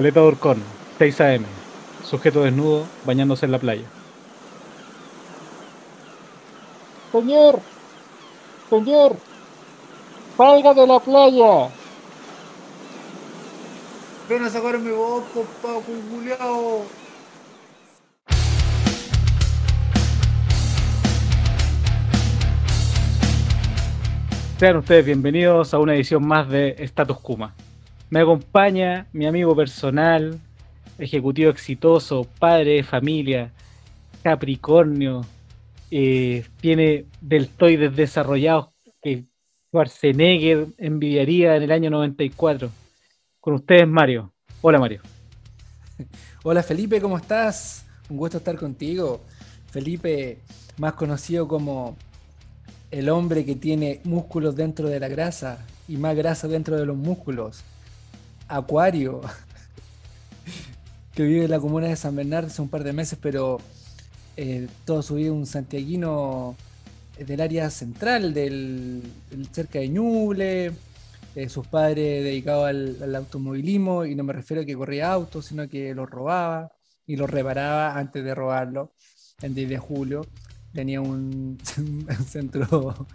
Caleta Durcón, 6 AM. Sujeto desnudo, bañándose en la playa. Señor, señor, salga de la playa. Ven a sacarme vos, papá, culiao. Sean ustedes bienvenidos a una edición más de Status Kuma. Me acompaña mi amigo personal, ejecutivo exitoso, padre de familia, Capricornio, eh, tiene deltoides desarrollados que Schwarzenegger envidiaría en el año 94. Con ustedes, Mario. Hola, Mario. Hola, Felipe, ¿cómo estás? Un gusto estar contigo. Felipe, más conocido como el hombre que tiene músculos dentro de la grasa y más grasa dentro de los músculos. Acuario, que vive en la comuna de San Bernardo hace un par de meses, pero eh, todo su vida un santiaguino del área central, del, cerca de Ñuble, eh, sus padres dedicados al, automovilismo, y no me refiero a que corría autos, sino que los robaba y los reparaba antes de robarlo, en 10 de julio tenía un, un centro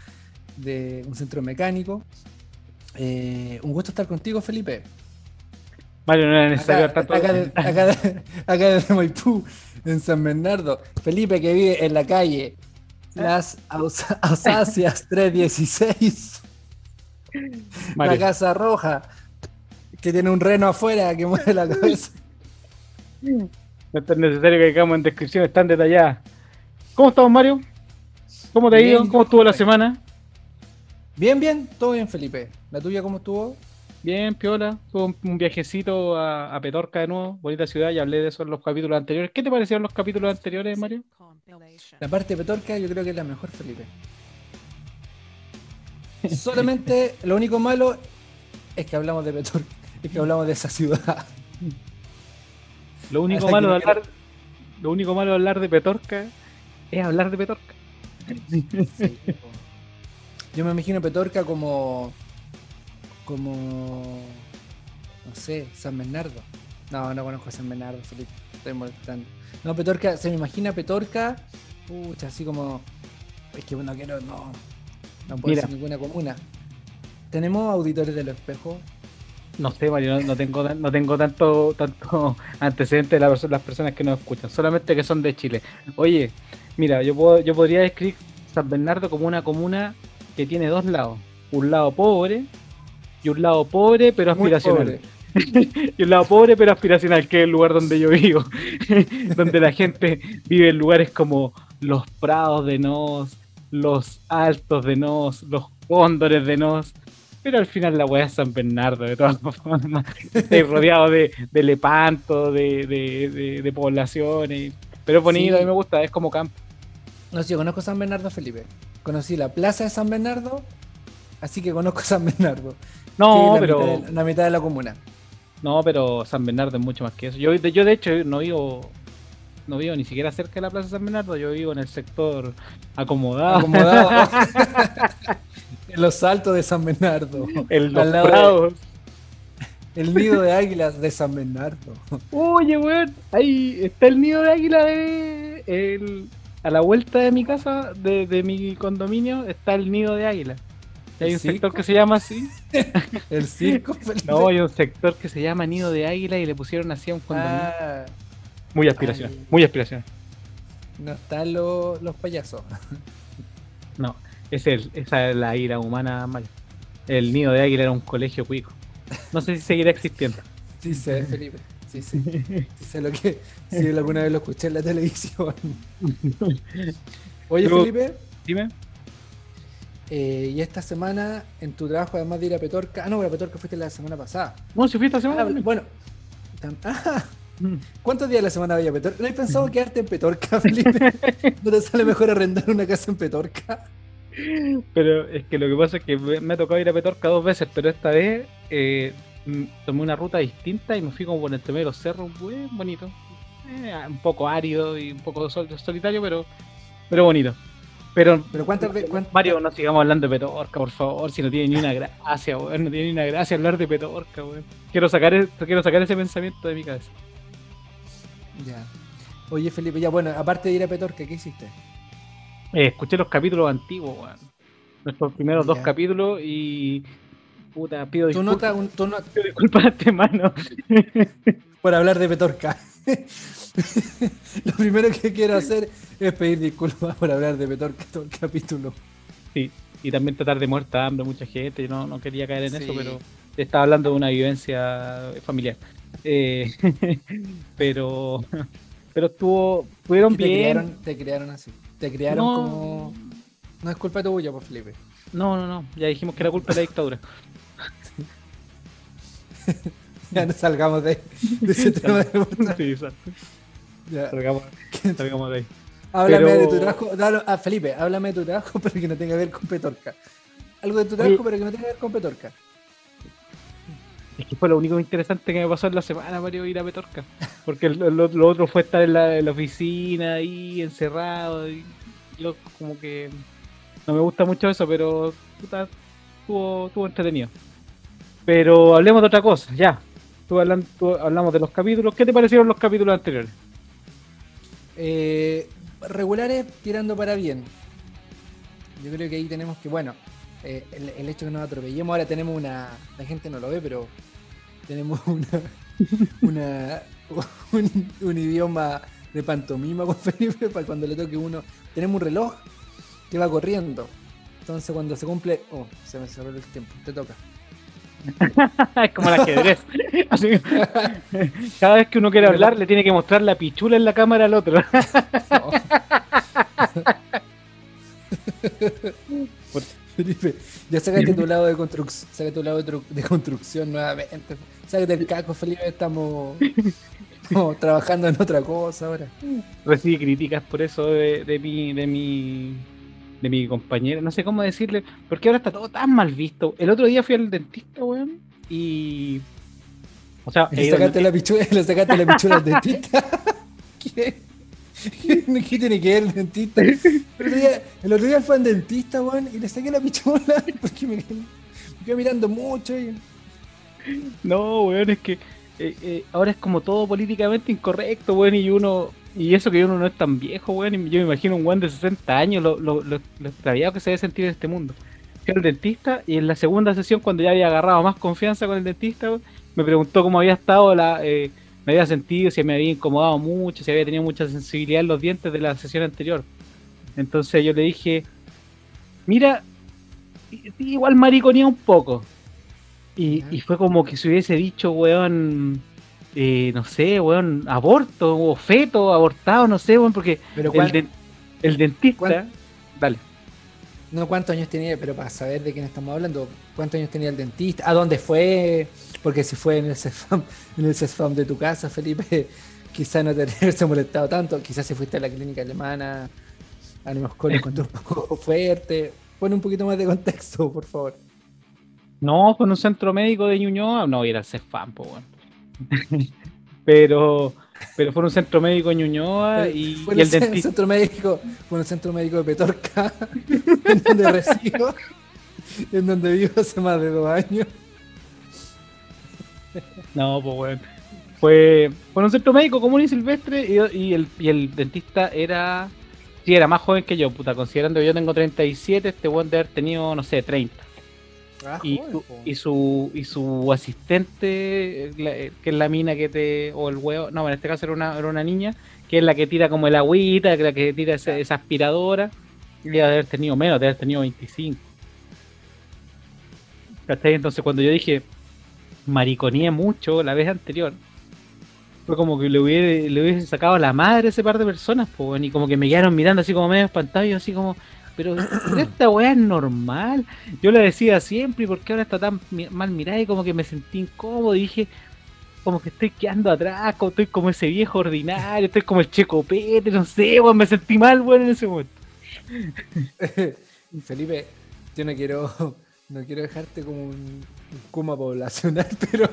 de un centro mecánico. Eh, un gusto estar contigo, Felipe. Mario, no era necesario acá, acá, de, acá, de, acá desde Maipú, en San Bernardo. Felipe que vive en la calle Las Ausacias 316. Mario. La Casa Roja, que tiene un reno afuera que mueve la cabeza. No es necesario que hagamos en descripción, están detalladas. ¿Cómo estamos, Mario? ¿Cómo te ha ido? ¿Cómo estuvo la semana? Bien, bien, todo bien, Felipe. ¿La tuya cómo estuvo? Bien, Piola. Tuve un viajecito a, a, Petorca de nuevo, bonita ciudad, y hablé de eso en los capítulos anteriores. ¿Qué te parecieron los capítulos anteriores, Mario? La parte de Petorca yo creo que es la mejor, Felipe. Solamente lo único malo es que hablamos de Petorca, es que hablamos de esa ciudad. Lo único malo de hablar, lo único malo de hablar de Petorca es hablar de Petorca. Sí, Yo me imagino Petorca como. Como. no sé, San Bernardo. No, no conozco a San Bernardo, Felipe. Estoy molestando. No, Petorca, se me imagina Petorca. Pucha, así como. Es que bueno, quiero. No. No puede ser ninguna comuna. ¿Tenemos auditores de los espejos? No sé, Mario, no, no, tengo, no tengo tanto, tanto antecedente de la, las personas que nos escuchan, solamente que son de Chile. Oye, mira, yo, puedo, yo podría describir San Bernardo como una comuna que tiene dos lados. Un lado pobre y un lado pobre pero aspiracional. y un lado pobre pero aspiracional, que es el lugar donde yo vivo. donde la gente vive en lugares como los prados de Nos, los altos de Nos, los cóndores de Nos. Pero al final la weá es San Bernardo, de todas formas. Estoy rodeado de, de lepanto, de, de, de, de poblaciones. Pero es bonito, sí. a mí me gusta, es como campo. No sé, yo conozco San Bernardo, Felipe. Conocí la plaza de San Bernardo, así que conozco San Bernardo. No, la pero. Mitad de, la mitad de la comuna. No, pero San Bernardo es mucho más que eso. Yo, yo de hecho, no vivo. No vivo ni siquiera cerca de la plaza de San Bernardo, yo vivo en el sector acomodado. Acomodado. en los altos de San Bernardo. En los prados. De... El nido de águilas de San Bernardo. Oye, weón, ahí está el nido de águila de. El, a la vuelta de mi casa, de, de mi condominio, está el nido de águila. Hay un circo? sector que se llama así. ¿El circo? Felipe? No, hay un sector que se llama Nido de Águila y le pusieron así a un condominio. Ah, muy aspiracional, ay. muy aspiracional. No están lo, los payasos. No, es el, esa es la ira humana, Mario. El Nido de Águila era un colegio cuico. No sé si seguirá existiendo. Sí sé, Felipe. Sí, sí. sí sé lo que. Si alguna vez lo escuché en la televisión. Oye, Pero, Felipe. Dime. Eh, y esta semana, en tu trabajo, además de ir a Petorca. Ah, no, a Petorca fuiste la semana pasada. No, si fui esta semana. Ah, bueno. Ah, ¿Cuántos días de la semana había Petorca? ¿No has pensado quedarte en Petorca, Felipe? ¿No te sale mejor arrendar una casa en Petorca? Pero es que lo que pasa es que me ha tocado ir a Petorca dos veces, pero esta vez eh, tomé una ruta distinta y me fui como por entre medio de los cerros, muy bonito. Eh, un poco árido y un poco sol, solitario, pero, pero bonito. Pero, Pero cuántas Mario, no sigamos hablando de Petorca, por favor, si no tiene ni una gracia, weón. No tiene ni una gracia hablar de Petorca, weón. Quiero sacar, quiero sacar ese pensamiento de mi cabeza. Ya. Oye, Felipe, ya bueno, aparte de ir a Petorca, ¿qué hiciste? Eh, escuché los capítulos antiguos, weón. Nuestros primeros dos capítulos y. Puta, pido Tú disculpas, un pido disculpas de antemano. por hablar de Petorca. Lo primero que quiero hacer es pedir disculpas por hablar de Petorca todo el capítulo. Sí, y también tratar de muerta hambre a mucha gente. Yo no, no quería caer en Sí. eso, pero estaba hablando de una vivencia familiar. Eh, pero pero estuvo, estuvieron Te bien. te criaron así. Te criaron No. como. No es culpa tuya, pues Felipe. No, no, no, ya dijimos que era culpa de la dictadura. Ya no salgamos de, de ese tema de vuelta. Sí, exacto. Ya. Salgamos, salgamos de ahí. Háblame Pero- de tu trabajo. dalo- ah, Felipe, háblame de tu trabajo, pero que no tenga que ver con Petorca. Algo de tu trabajo, Oye. pero que no tenga que ver con Petorca. Es que fue lo único interesante que me pasó en la semana, Mario, ir a Petorca. Porque lo, lo- lo otro fue estar en la, en la oficina ahí, encerrado. Y yo como que no me gusta mucho eso, pero puta, estuvo, estuvo entretenido. Pero hablemos de otra cosa, ya. Tú hablamos de los capítulos. ¿Qué te parecieron los capítulos anteriores? Eh, regulares tirando para bien. Yo creo que ahí tenemos que, bueno, eh, el, el hecho que nos atropellemos, ahora tenemos una, la gente no lo ve, pero tenemos una, una un, un idioma de pantomima con Felipe para cuando le toque uno. Tenemos un reloj que va corriendo. Entonces cuando se cumple, oh, se me cerró el tiempo, te toca. Es como el ajedrez. Así cada vez que uno quiere hablar, le tiene que mostrar la pichula en la cámara al otro. No. Felipe, ya sácate tu lado de construcción, sácate tu lado de, tru- de construcción nuevamente. Sácate el caco, Felipe, estamos, estamos trabajando en otra cosa ahora. recibí críticas por eso de, de mi de mi de mi compañera, no sé cómo decirle, porque ahora está todo tan mal visto. El otro día fui al dentista, weón, y o sea, Le sacaste la pichula, le sacaste la pichula al dentista. ¿Qué? ¿Qué tiene que ver el dentista? El otro día, el otro día fue al dentista, weón, y le saqué la pichula porque me, quedé- me quedé mirando mucho y. No, weón, es que eh, eh, ahora es como todo políticamente incorrecto, weón, y uno, y eso que uno no es tan viejo, weón, yo me imagino un weón de 60 años, lo, lo, lo, lo extraviado que se debe sentir en este mundo. Fui al dentista y en la segunda sesión, cuando ya había agarrado más confianza con el dentista, weón, me preguntó cómo había estado la... eh, me había sentido, si me había incomodado mucho, si había tenido mucha sensibilidad en los dientes de la sesión anterior. Entonces yo le dije, mira, igual mariconía un poco. Y, y fue como que se hubiese dicho, weón, eh, no sé, weón, aborto o feto, abortado, no sé, weón, porque Pero el, dentista... Dale. No cuántos años tenía, pero para saber de quién estamos hablando, cuántos años tenía el dentista, a dónde fue, porque si fue en el CESFAM, en el CESFAM de tu casa, Felipe, quizás no te hubiese molestado tanto, quizás si fuiste a la clínica alemana, a lo mejor lo encontró un poco fuerte. Pon un poquito más de contexto, por favor. No, con un centro médico de Ñuñoa, no, era po, weón. pero, pero fue un centro médico de Ñuñoa y, fue y en el dentista... centro médico, fue en el centro médico de Petorca, en donde resido, en donde vivo hace más de dos años. No, pues weón. Fue, fue en un centro médico común y silvestre y, y el, y el dentista era... Sí, era más joven que yo, puta, considerando que yo tengo 37, este weón debe haber tenido, no sé, 30. Ah, y, su, y su y su asistente, eh, la- eh, que es la mina que te. o el huevo, no, en este caso era una, era una niña, que es la que tira como el agüita, que la que tira esa aspiradora, y debe haber tenido menos, debe haber tenido 25. ¿Cachai? Entonces cuando yo dije mariconía mucho la vez anterior, fue como que le hubiese, le hubiese sacado la madre a ese par de personas, pues, y como que me quedaron mirando así como medio espantado, y yo así como, pero, esta weá es normal. Yo le decía siempre, ¿y por qué ahora está tan mal mirada? Y como que me sentí incómodo, y dije, como que estoy quedando atrás, como estoy como ese viejo ordinario, estoy como el checopete, no sé, weón, me sentí mal, weón, en ese momento. Felipe, yo no quiero, no quiero dejarte como un, un poblacional, pero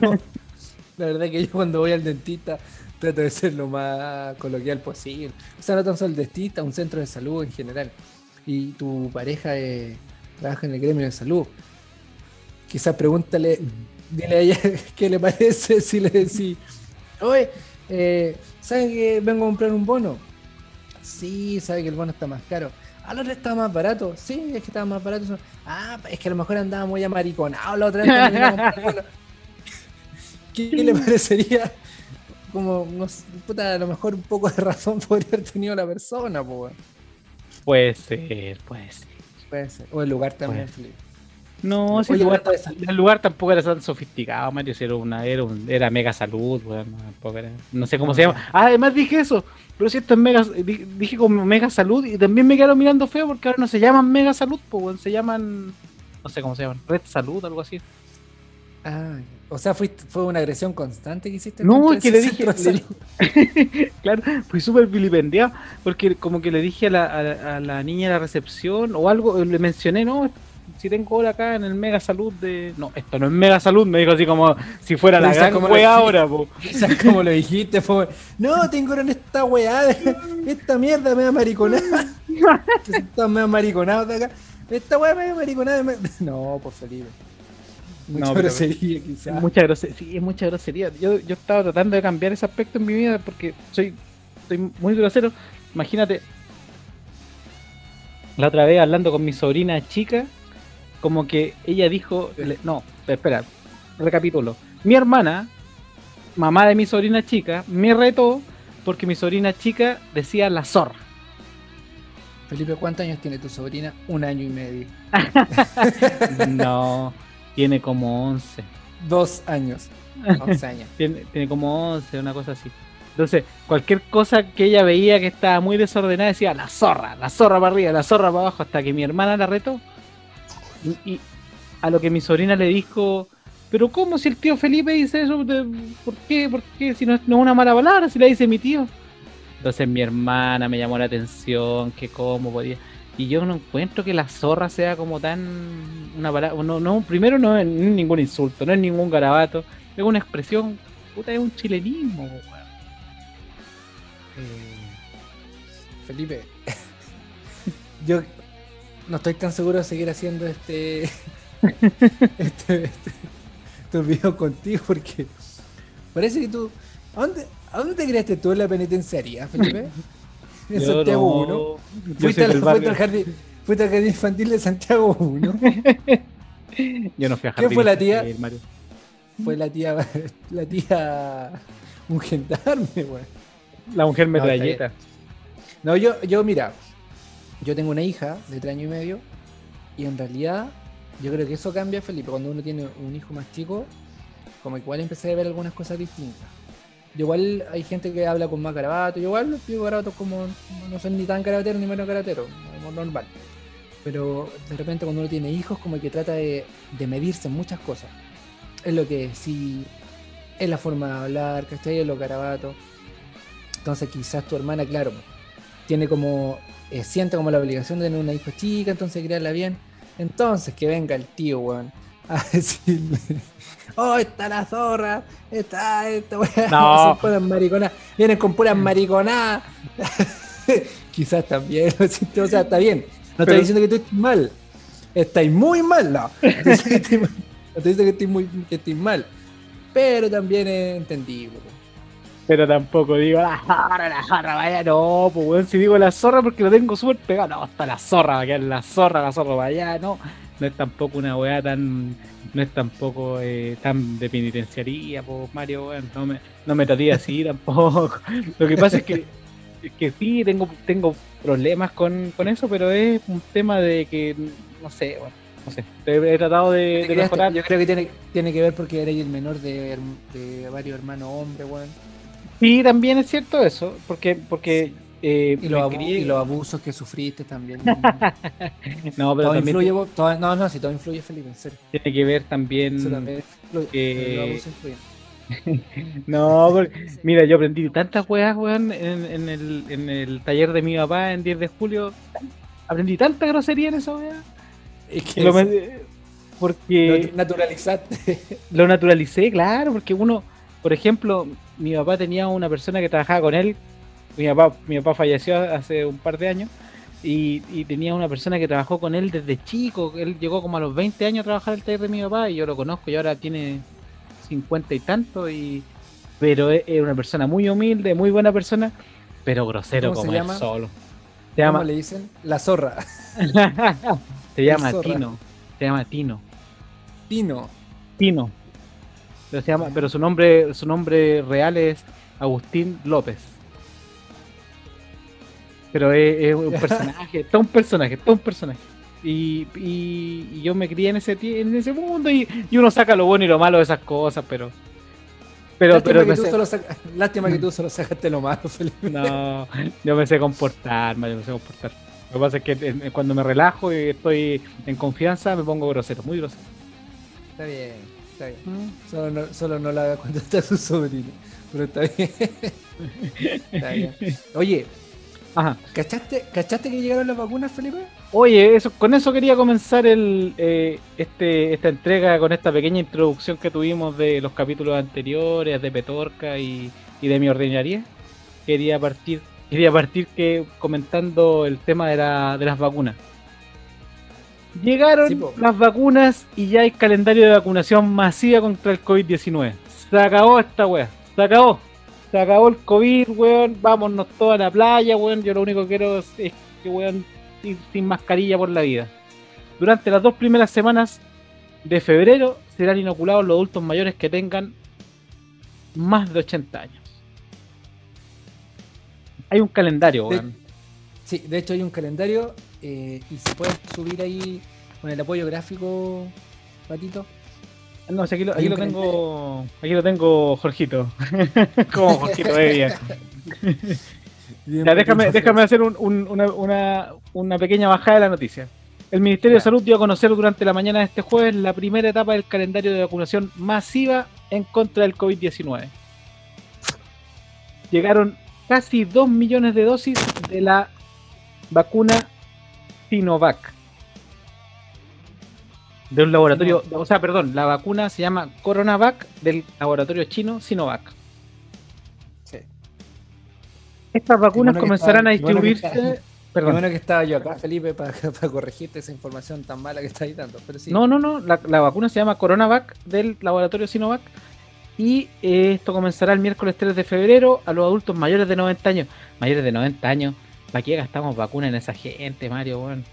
la verdad que yo cuando voy al dentista trato de ser lo más coloquial posible. O sea, no tan solo el dentista, un centro de salud en general. Y tu pareja eh, trabaja en el gremio de salud. Quizás pregúntale, dile a ella qué le parece si le decís, oye, eh, ¿saben que vengo a comprar un bono? Sí, sabe que el bono está más caro. ¿A la otra está más barato? Sí, es que estaba más barato. Ah, es que a lo mejor andaba muy amariconado la otra vez. ¿Qué, le parecería? Como, no sé, puta, a lo mejor un poco de razón podría haber tenido la persona, weón. Puede ser, puede ser. Puede ser. O el lugar también. No, si el lugar, el lugar tampoco era tan sofisticado, Mario. Si era una, era, un- era mega salud, weón. no, tampoco era- no sé cómo No, se llama. Ah, además dije eso. Pero si esto es mega, di- dije como mega salud y también me quedaron mirando feo porque ahora no se llaman mega salud, pues weón, se llaman, no sé cómo se llaman, red salud, algo así. Ah, o sea, fuiste- fue una agresión constante que hiciste. No, es que le dije, le claro, fui súper vilipendiado porque como que le dije a la, a la- a la niña de la recepción o algo, le mencioné, no, si tengo hora acá en el Mega Salud de... No, esto no es Mega Salud, me dijo así como si fuera la gran ¿cómo lo wea dijiste? ahora, po. ¿Sabes cómo lo dijiste? Fue, no, tengo en esta weá, de- esta mierda me da mariconada. Esta me da mariconada de acá. Esta weá me da mariconada. me- No, por Felipe. Mucha No, pero- grosería, quizás. Mucha grosería, sí, es mucha grosería. Yo, yo estaba tratando de cambiar ese aspecto en mi vida porque soy, soy muy grosero. Imagínate, la otra vez hablando con mi sobrina chica, como que ella dijo, le- no, espera, recapitulo. Mi hermana, mamá de mi sobrina chica, me retó porque mi sobrina chica decía la zorra. Felipe, ¿cuántos años tiene tu sobrina? Un año y medio. No, tiene como 11. Dos años. Once años. Tiene, tiene como 11, una cosa así. Entonces, cualquier cosa que ella veía que estaba muy desordenada decía la zorra, la zorra para arriba, la zorra para abajo, hasta que mi hermana la retó. Y, y a lo que mi sobrina le dijo, pero ¿cómo si el tío Felipe dice eso? ¿De- ¿Por qué? ¿Por qué? Si no es, no es una mala palabra, si la dice mi tío. Entonces mi hermana me llamó la atención, que cómo podía. Y yo no encuentro que la zorra sea como tan una palabra. No, no, primero no es ningún insulto, no es ningún garabato, es una expresión, puta, es un chilenismo, weón. Eh, Felipe, yo no estoy tan seguro de seguir haciendo este, este, este- estos videos contigo porque parece que tú. ¿A dónde, a dónde te creaste tú en la penitenciaría, Felipe? En Yo Santiago no, 1. yo Fuiste, al- fuiste jardín, fuiste al jardín infantil de Santiago 1. Yo no fui a ¿Quién jardín fue la tía? Mario. Fue la tía. La tía. Un gendarme, weón. La mujer No, metralleta. No, yo, yo, mira, yo tengo una hija de tres años y medio y en realidad yo creo que eso cambia, Felipe, cuando uno tiene un hijo más chico, como igual empecé a ver algunas cosas distintas. Igual hay gente que habla con más garabato, yo igual digo garabatos como no son ni tan carabatero ni menos caratero, normal. Pero de repente cuando uno tiene hijos como que trata de, de medirse en muchas cosas. Es lo que sí, es la forma de hablar, ¿cachai? Es los garabatos. Entonces quizás tu hermana, claro, tiene como, eh, siente como la obligación de tener una hija chica, entonces criarla bien. Entonces que venga el tío, weón, a decirle, oh, está la zorra, está esta weá, No. puras mariconadas, vienen con puras mariconadas. quizás también, o sea, está bien. No Pero- estoy diciendo que tú estés mal, estáis muy mal, no. No estoy diciendo que estoy diciendo que estés, muy, que estés mal, pero también es entendible. Pero tampoco digo la zorra, la zorra, vaya, no, pues weón, si digo la zorra porque lo tengo súper pegado, no, está la zorra, va a quedar la zorra, la zorra, vaya, no, no es tampoco una weá tan, no es tampoco eh, tan de penitenciaría, pues Mario, weón, no me, no me traté así tampoco. Lo que pasa es que, es que sí, tengo, tengo problemas con, con eso, pero es un tema de que, no sé, bueno, no sé, he, he tratado de, mejorar. Yo creo que tiene, tiene que ver porque eres el menor de, de varios hermanos hombres, weón. Sí, también es cierto eso, porque, porque eh, Y los, me abu- crié- y los abusos que sufriste también. No, pero todo también influye, todo- no, no, si todo influye, Felipe, en serio. tiene que ver también. Eso también influye. que- Los abusos influyen. No, porque- mira, yo aprendí tantas weas, weón, en, en el, en el taller de mi papá en 10 de julio. Aprendí tanta grosería en esa wea. Es que lo porque naturalizaste. lo naturalicé, claro, porque uno, por ejemplo, mi papá tenía una persona que trabajaba con él. Mi papá, mi papá falleció hace un par de años. y, y tenía una persona que trabajó con él desde chico. Él llegó como a los 20 años a trabajar el taller de mi papá y yo lo conozco y ahora tiene 50 y tanto. Y, pero es, es una persona muy humilde, muy buena persona, pero grosero ¿Cómo se como él solo. Se ¿Cómo llama, le dicen? La zorra. se llama zorra. Tino. Se llama Tino. Tino. Tino. Pero, se llama, pero su nombre, su nombre real es Agustín López. Pero es, es un personaje, todo un personaje, todo un personaje. Y, y- y yo me crié en ese en ese mundo y, y uno saca lo bueno y lo malo de esas cosas, pero. Pero, Lástima, pero que tú sé- solo saca- Lástima que tú solo sacaste lo malo, Felipe. no, yo me sé comportar, yo me sé comportar. Lo que pasa es que en- en- cuando me relajo y estoy en confianza me pongo grosero, muy grosero. Está bien, está bien. Solo no, solo no la hagas cuando está su sobrino. Pero está bien. está bien. Oye, Ajá. ¿cachaste, ¿cachaste que llegaron las vacunas, Felipe? Oye, eso, con eso quería comenzar el, eh, este, esta entrega con esta pequeña introducción que tuvimos de los capítulos anteriores, de Petorca y, y de mi ordinaria. Quería partir, quería partir que comentando el tema de, la- de las vacunas. Llegaron Sí, las vacunas y ya hay calendario de vacunación masiva contra el COVID-19. Se acabó esta wea, se acabó. Se acabó el COVID, weón. Vámonos todos a la playa, weón. Yo lo único que quiero es, que, weón, ir sin mascarilla por la vida. Durante las dos primeras semanas de febrero serán inoculados los adultos mayores que tengan más de 80 años. Hay un calendario, De- weón. Sí, de hecho hay un calendario eh, y se puede subir ahí con el apoyo gráfico, Patito. No, si aquí lo, aquí lo tengo. Aquí lo tengo, Jorgito. Como Jorgito Evia. Ya, déjame, déjame hacer un- un- una, una- una pequeña bajada de la noticia. El Ministerio de. Salud dio a conocer durante la mañana de este jueves la primera etapa del calendario de vacunación masiva en contra del COVID-19. Llegaron casi 2 millones de dosis de la vacuna Sinovac. De un laboratorio, o sea, perdón, la vacuna se llama Coronavac del laboratorio chino Sinovac. Sí. Estas vacunas bueno comenzarán a qué bueno distribuirse. está- Perdón. bueno que estaba yo acá, Felipe, para, para corregirte esa información tan mala que estáis dando. Pero sí. No, no, no. La, la vacuna se llama Coronavac del laboratorio Sinovac. Y eh, esto comenzará el miércoles 3 de febrero a los adultos mayores de 90 años. Mayores de 90 años. ¿Para qué gastamos vacuna en esa gente, Mario? weón?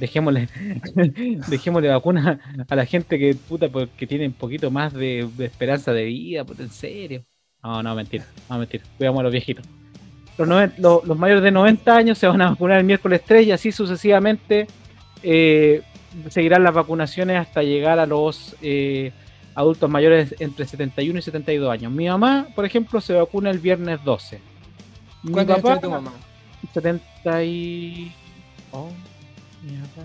Dejémosle, dejémosle vacuna a la gente que puta porque tiene un poquito más de, de esperanza de vida, puta, en serio. No, no, mentira, no, mentira. Cuidamos a los viejitos. Los, noven- los, los mayores de 90 años se van a vacunar el miércoles 3 y así sucesivamente eh, seguirán las vacunaciones hasta llegar a los eh, adultos mayores entre 71 y 72 años. Mi mamá, por ejemplo, se vacuna el viernes 12. Mi ¿Cuántos años papá, tu mamá? 70 y... oh, mi papá,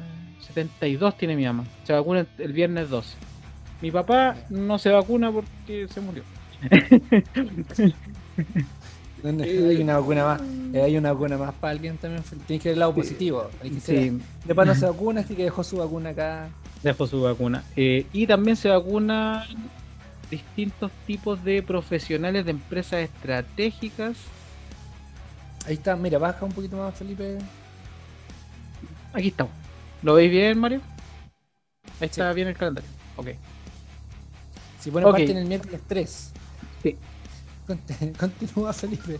72 tiene mi mamá. Se vacuna el- viernes 12. Mi papá no se vacuna porque se murió. Hay una vacuna más. eh, hay una vacuna más para alguien también. Tienes que ver el lado positivo. Hay que ser- Sí, De no se vacuna, así que dejó su vacuna acá. dejó su vacuna. Eh, y también se vacunan distintos tipos de profesionales de empresas estratégicas. Ahí está, mira, baja un poquito más, Felipe. Aquí estamos. ¿Lo veis bien, Mario? Ahí está bien el calendario. Ok. Si pone Ok. parte en el miércoles 3. Sí. Continúa, Felipe.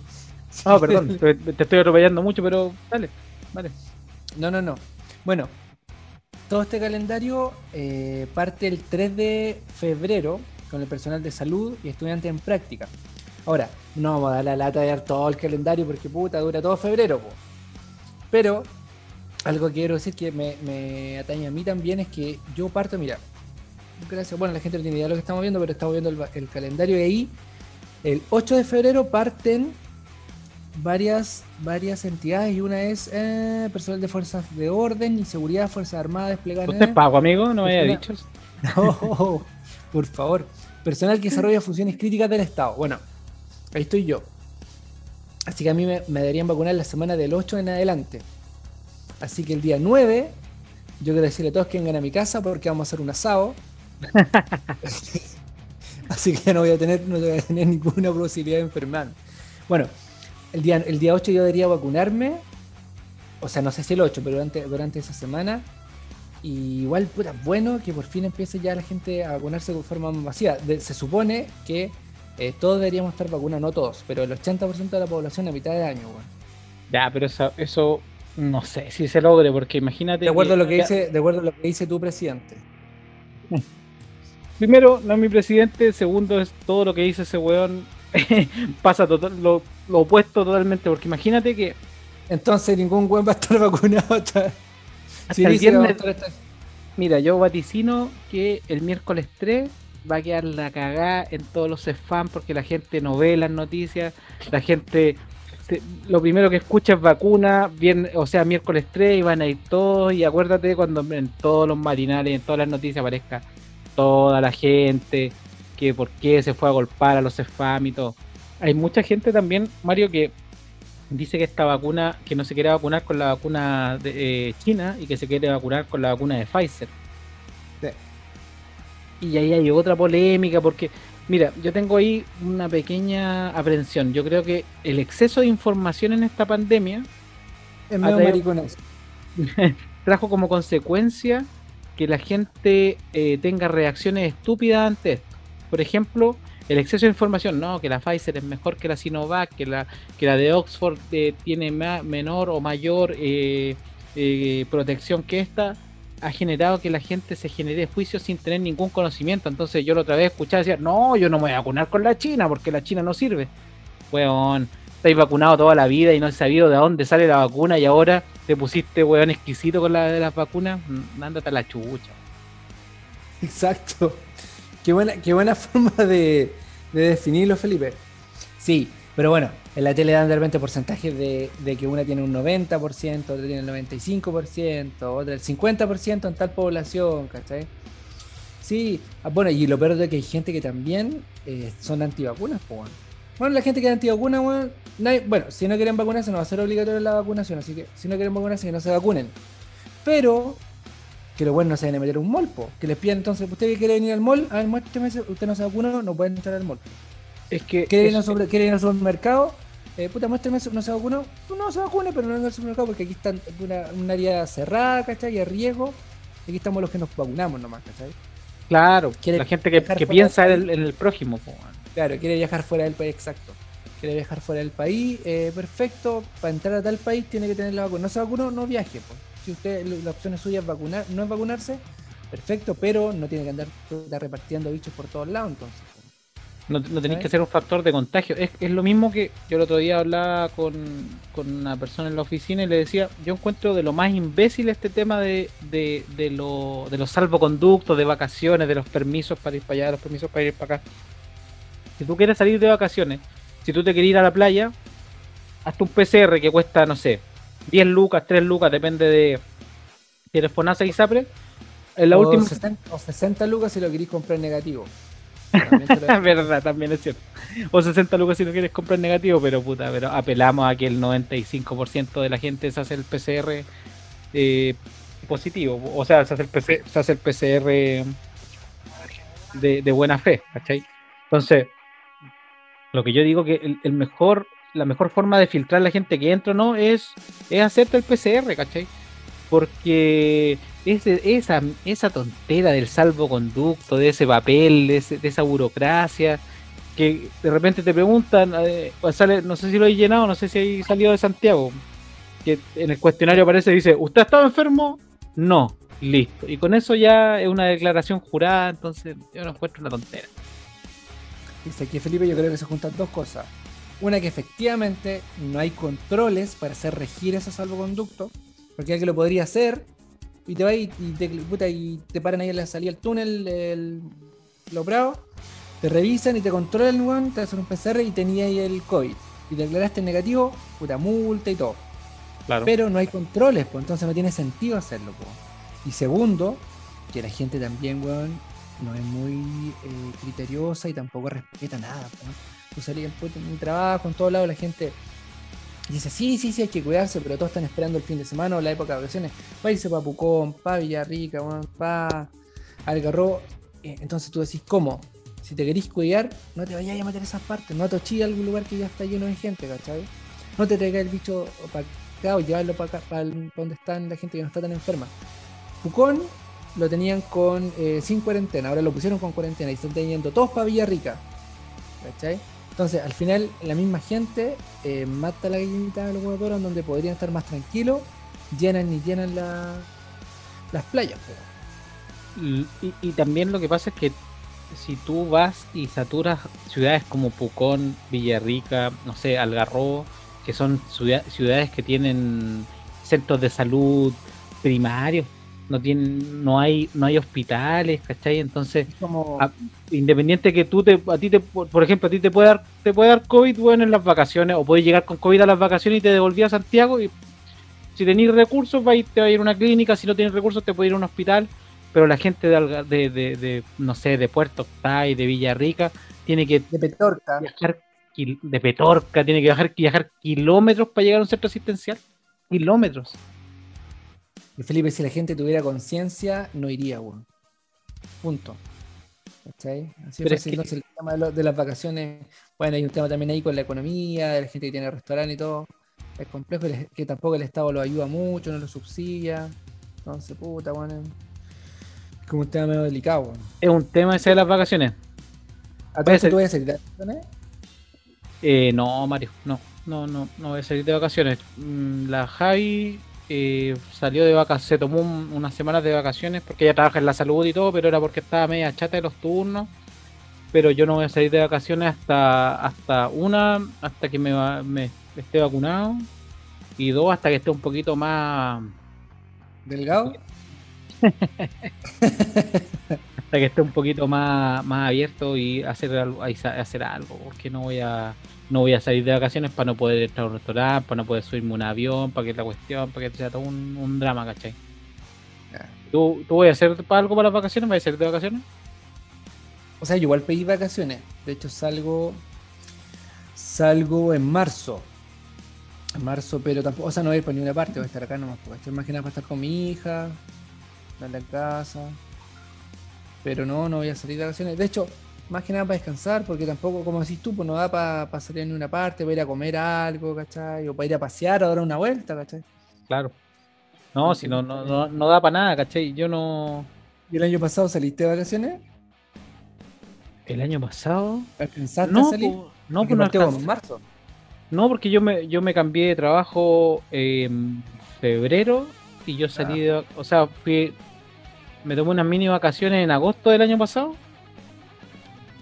Ah, perdón, te, te estoy atropellando mucho, pero dale, vale. No, no, no. Bueno, todo este calendario eh, parte el 3 de febrero con el personal de salud y estudiantes en práctica. Ahora, no vamos a dar la lata de dar todo el calendario porque puta, dura todo febrero. po. Pero, algo que quiero decir que me, me atañe a mí también es que yo parto, mira, gracias, bueno, la gente no tiene idea de lo que estamos viendo, pero estamos viendo el, calendario y ahí, el 8 de febrero parten varias, varias entidades y una es eh, personal de fuerzas de orden y seguridad, Fuerzas Armadas desplegadas. ¿Usted es pago, amigo? No me había dicho. No, por favor. Personal que desarrolla funciones críticas del Estado. Bueno, ahí estoy yo. Así que a mí me, me deberían vacunar la semana del 8 en adelante. Así que el día 9, yo quiero decirle a todos que vengan a mi casa porque vamos a hacer un asado. Así que no voy a tener, no voy a tener ninguna posibilidad de enfermar. Bueno, el día, el día 8 yo debería vacunarme o sea, no sé si el 8, pero durante, durante esa semana. Igual, puta, bueno que por fin empiece ya la gente a vacunarse de forma masiva. Se supone que eh, todos deberíamos estar vacunados, no todos, pero el 80% de la población a mitad de año, weón. Ya, pero eso no sé si se logre, porque imagínate. De acuerdo a lo que dice, de acuerdo a lo que dice tu presidente. Primero, no es mi presidente. Segundo, es todo lo que dice ese weón. pasa total, lo, lo opuesto totalmente, porque imagínate que Entonces ningún weón va a estar vacunado hasta, a viernes- estar hasta- Mira, yo vaticino que el miércoles 3 va a quedar la cagada en todos los spam porque la gente no ve las noticias, la gente lo primero que escucha es vacuna, bien, o sea, miércoles 3 y van a ir todos y acuérdate cuando en todos los marinales, en todas las noticias aparezca toda la gente, que por qué se fue a golpar a los spam y todo. Hay mucha gente también, Mario, que dice que esta vacuna, que no se quiere vacunar con la vacuna de eh, China y que se quiere vacunar con la vacuna de Pfizer. Sí. Y ahí hay otra polémica porque, mira, yo tengo ahí una pequeña aprensión. Yo creo que el exceso de información en esta pandemia trajo como consecuencia que la gente eh, tenga reacciones estúpidas ante esto. Por ejemplo, el exceso de información, no, que la Pfizer es mejor que la Sinovac, que la, que la de Oxford eh, tiene ma- menor o mayor eh, eh, protección que esta, ha generado que la gente se genere juicios sin tener ningún conocimiento. Entonces yo la otra vez escuchaba decir, no, yo no me voy a vacunar con la China porque la China no sirve. Weón, estáis vacunado toda la vida y no has sabido de dónde sale la vacuna y ahora te pusiste weón exquisito con la de las vacunas. Mm, Ándate a la chucha. Exacto. Qué buena, qué buena forma de, de definirlo, Felipe. Sí, pero bueno, en la tele dan de repente porcentajes de, de que una tiene un 90%, otra tiene el 95%, otra el 50% en tal población, ¿cachai? Sí, ah, bueno, y lo peor es que hay gente que también eh, son antivacunas, pues, bueno. Bueno, la gente que es antivacuna, bueno, bueno, si no quieren vacunarse no va a ser obligatoria la vacunación, así que si no quieren vacunarse que no se vacunen. Pero que los buenos no se vayan a meter un mall, po. que les pidan entonces, usted quiere venir al mall, a ver, muéstrame, usted no se vacuna, no puede entrar al mall. Es que ¿Quiere ir, al sobre- quiere ir al supermercado? Eh, puta, muéstrame, no se vacunó, no se vacune, pero no venga al supermercado porque aquí está una, un área cerrada, ¿cachai? Y a riesgo, aquí estamos los que nos vacunamos nomás, ¿cachai? claro, quiere la gente que, que piensa en el, prójimo. po. Claro, quiere viajar fuera del país, exacto. Quiere viajar fuera del país, eh, perfecto. Para entrar a tal país tiene que tener la vacuna. No se vacunó, no viaje. po. Si usted, la opción es suya es vacunar, no es vacunarse, perfecto, pero no tiene que andar repartiendo bichos por todos lados, entonces. No, no tenéis que ser un factor de contagio. Es, es lo mismo que yo el otro día hablaba con, con una persona en la oficina y le decía, yo encuentro de lo más imbécil este tema de, de, de, lo, de los salvoconductos, de vacaciones, de los permisos para ir para allá, los permisos para ir para acá. Si tú quieres salir de vacaciones, si tú te quieres ir a la playa, hasta un PCR que cuesta, no sé, 10 lucas, 3 lucas, depende de si eres FONASA y SAPRE. En la o, última... 60, o 60 lucas si lo queréis comprar negativo. Es verdad, también es cierto. O 60 lucas si no quieres comprar negativo, pero puta, pero apelamos a que el 95% de la gente se hace el PCR eh, positivo. O sea, se hace el, PC se hace el PCR de, de buena fe, ¿cachai? Entonces, lo que yo digo que el, el mejor, la mejor forma de filtrar la gente que entra o no es, es hacerte el PCR, ¿cachai? Porque ese, esa, tontera del salvoconducto, de ese papel, de, ese- esa burocracia, que de repente te preguntan, eh, sale, no sé si lo he llenado, no sé si hay salido de Santiago, que en el cuestionario aparece y dice, ¿usted ha estado enfermo? No, listo. Y con eso ya es una declaración jurada, entonces yo no encuentro una tontera. Dice aquí Felipe, yo creo que se juntan dos cosas. Una que efectivamente no hay controles para hacer regir esos salvoconductos, porque alguien lo podría hacer y te va y, y te, puta, y te paran ahí en la salida del túnel, el, lo bravo, te revisan y te controlan, weón, te hacen un PCR y tenía ahí el COVID. Y te declaraste negativo, puta multa y todo. Claro. Pero no hay controles, pues entonces no tiene sentido hacerlo. pues. Y segundo, que la gente también, weón, no es muy eh, criteriosa y tampoco respeta nada. pues. Tú salías en un trabajo, en todos lados, la gente dice, sí, sí, sí, hay que cuidarse, pero todos están esperando el fin de semana o la época de vacaciones. Va a irse para Pucón, para Villarrica, para Algarrobo. Eh, Entonces tú decís, ¿cómo? Si te querís cuidar, no te vayas a meter a esas partes, no te a algún lugar que ya está lleno de gente, ¿cachai? No te traigas el bicho supermercado, llevarlo para donde están la gente que no está tan enferma. Pucón lo tenían con eh, sin cuarentena, ahora lo pusieron con cuarentena y están teniendo todos para Villarrica. ¿Cachai? Entonces, al final, la misma gente eh, mata la gallinita de los huevos donde podrían estar más tranquilos, llenan y llenan las playas. Y, y, también lo que pasa es que si tú vas y saturas ciudades como Pucón, Villarrica, no sé, Algarrobo, que son ciudades que tienen centros de salud primarios, no tienen, no hay, no hay hospitales, ¿cachai? Entonces, independiente que tú te, a ti te, por ejemplo, a ti te puede dar, te puede dar COVID bueno en las vacaciones, o puedes llegar con COVID a las vacaciones y te devolví a Santiago y si tenéis recursos va te va a ir a una clínica, si no tienes recursos te puede ir a un hospital, pero la gente de, de, de, no sé, de Puerto Octay, de Villarrica, tiene que de Petorca. viajar de Petorca, tiene que viajar, viajar kilómetros para llegar a un centro asistencial. Kilómetros. Y Felipe, si la gente tuviera conciencia, no iría, weón. Punto. ¿Cachai? Así es Entonces, el tema de, las vacaciones, bueno, hay un tema también ahí con la economía, de la gente que tiene restaurante y todo. Es complejo, que tampoco el Estado lo ayuda mucho, no lo subsidia. Entonces, puta, bueno. Es como un tema medio delicado, weón. Es un tema ese de las vacaciones. ¿A tú, tú vas a salir de vacaciones? Eh, no, Mario, no. No, no, no voy a salir de vacaciones. Mm, la Javi eh, salió de vacaciones, se tomó unas semanas de vacaciones porque ella trabaja en la salud y todo, pero era porque estaba media chata de los turnos. Pero yo no voy a salir de vacaciones hasta hasta una, hasta que me, me esté vacunado y dos, hasta que esté un poquito más delgado. hasta que esté un poquito más, más abierto y hacer hacer algo, porque no voy a no voy a salir de vacaciones para no poder entrar a un restaurante, para no poder subirme un avión, para que la cuestión, para que sea todo un, drama, ¿cachai? ¿Tú, ¿Tú voy a hacer algo para las vacaciones? ¿Vas a salir de vacaciones? O sea, yo igual pedí vacaciones. De hecho, salgo salgo en marzo. En marzo, pero tampoco, o sea, no voy a ir por ninguna parte, voy a estar acá nomás. Voy a estar más que nada para estar con mi hija, en la casa. Pero no, no voy a salir de vacaciones. De hecho, más que nada para descansar, porque tampoco, como decís tú, pues no da para salir en una parte, para ir a comer algo, ¿cachai? O para ir a pasear o dar una vuelta, ¿cachai? Claro. No, si no, no, no, da para nada, ¿cachai? Yo no. ¿Y el año pasado saliste de vacaciones? ¿El año pasado? ¿Pensaste no, salir? no, pues no en marzo. No, porque yo me, yo me cambié de trabajo en febrero y yo salí de. O sea, fui. Me tomé unas mini vacaciones en agosto del año pasado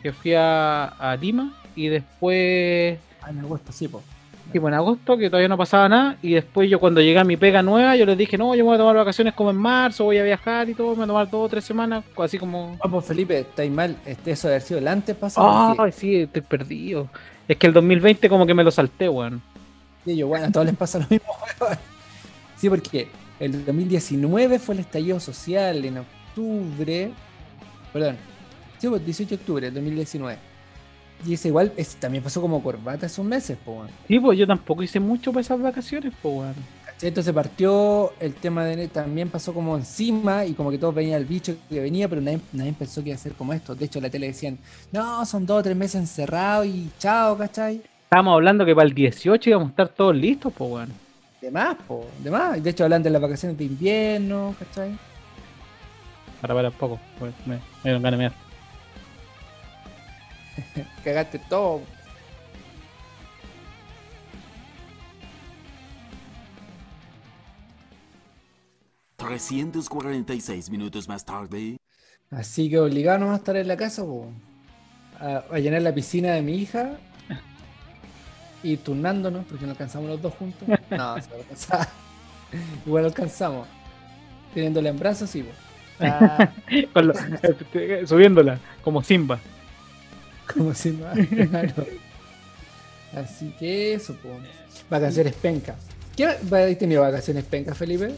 que fui a, Lima y después. Ah, en agosto, sí, pues. Sí, en agosto, que todavía no pasaba nada. Y después yo cuando llegué a mi pega nueva, yo les dije, no, yo me voy a tomar vacaciones como en marzo, voy a viajar y todo, me voy a tomar dos o tres semanas, así como... Vamos, Felipe, estáis mal, este, eso de haber sido el antes pasado. Ah, sí, estoy perdido. Es que el 2020 como que me lo salté, weón. Sí, yo, bueno, a todos les pasa lo mismo, weón. Sí, porque el 2019 fue el estallido social en octubre, perdón, Sí, pues 18 de octubre del 2019. Y es igual, también pasó como corbata esos meses, pues, Sí, pues yo tampoco hice mucho para esas vacaciones, pues, Entonces partió el tema de también pasó como encima y como que todos veían el bicho que venía, pero nadie, pensó que iba a ser como esto. De hecho, la tele decían, no, son dos o tres meses encerrados y chao, ¿cachai? Estábamos hablando que para el 18 íbamos a estar todos listos, pues, bueno. De más, pues, de más. De hecho, hablan de las vacaciones de invierno, ¿cachai? Para, para, un poco, me, me dieron ganas de Cagaste todo. ...346 minutos más tarde... Así que obligado a estar en la casa, a, llenar la piscina de mi hija y turnándonos, porque no alcanzamos los dos juntos. No, se alcanzaba. Igual alcanzamos. Teniéndola en brazos, sí, ah. subiéndola, como Simba. Como si no Así que eso, pues. Vacaciones pencas. ¿Qué has tenido vacaciones pencas, Felipe?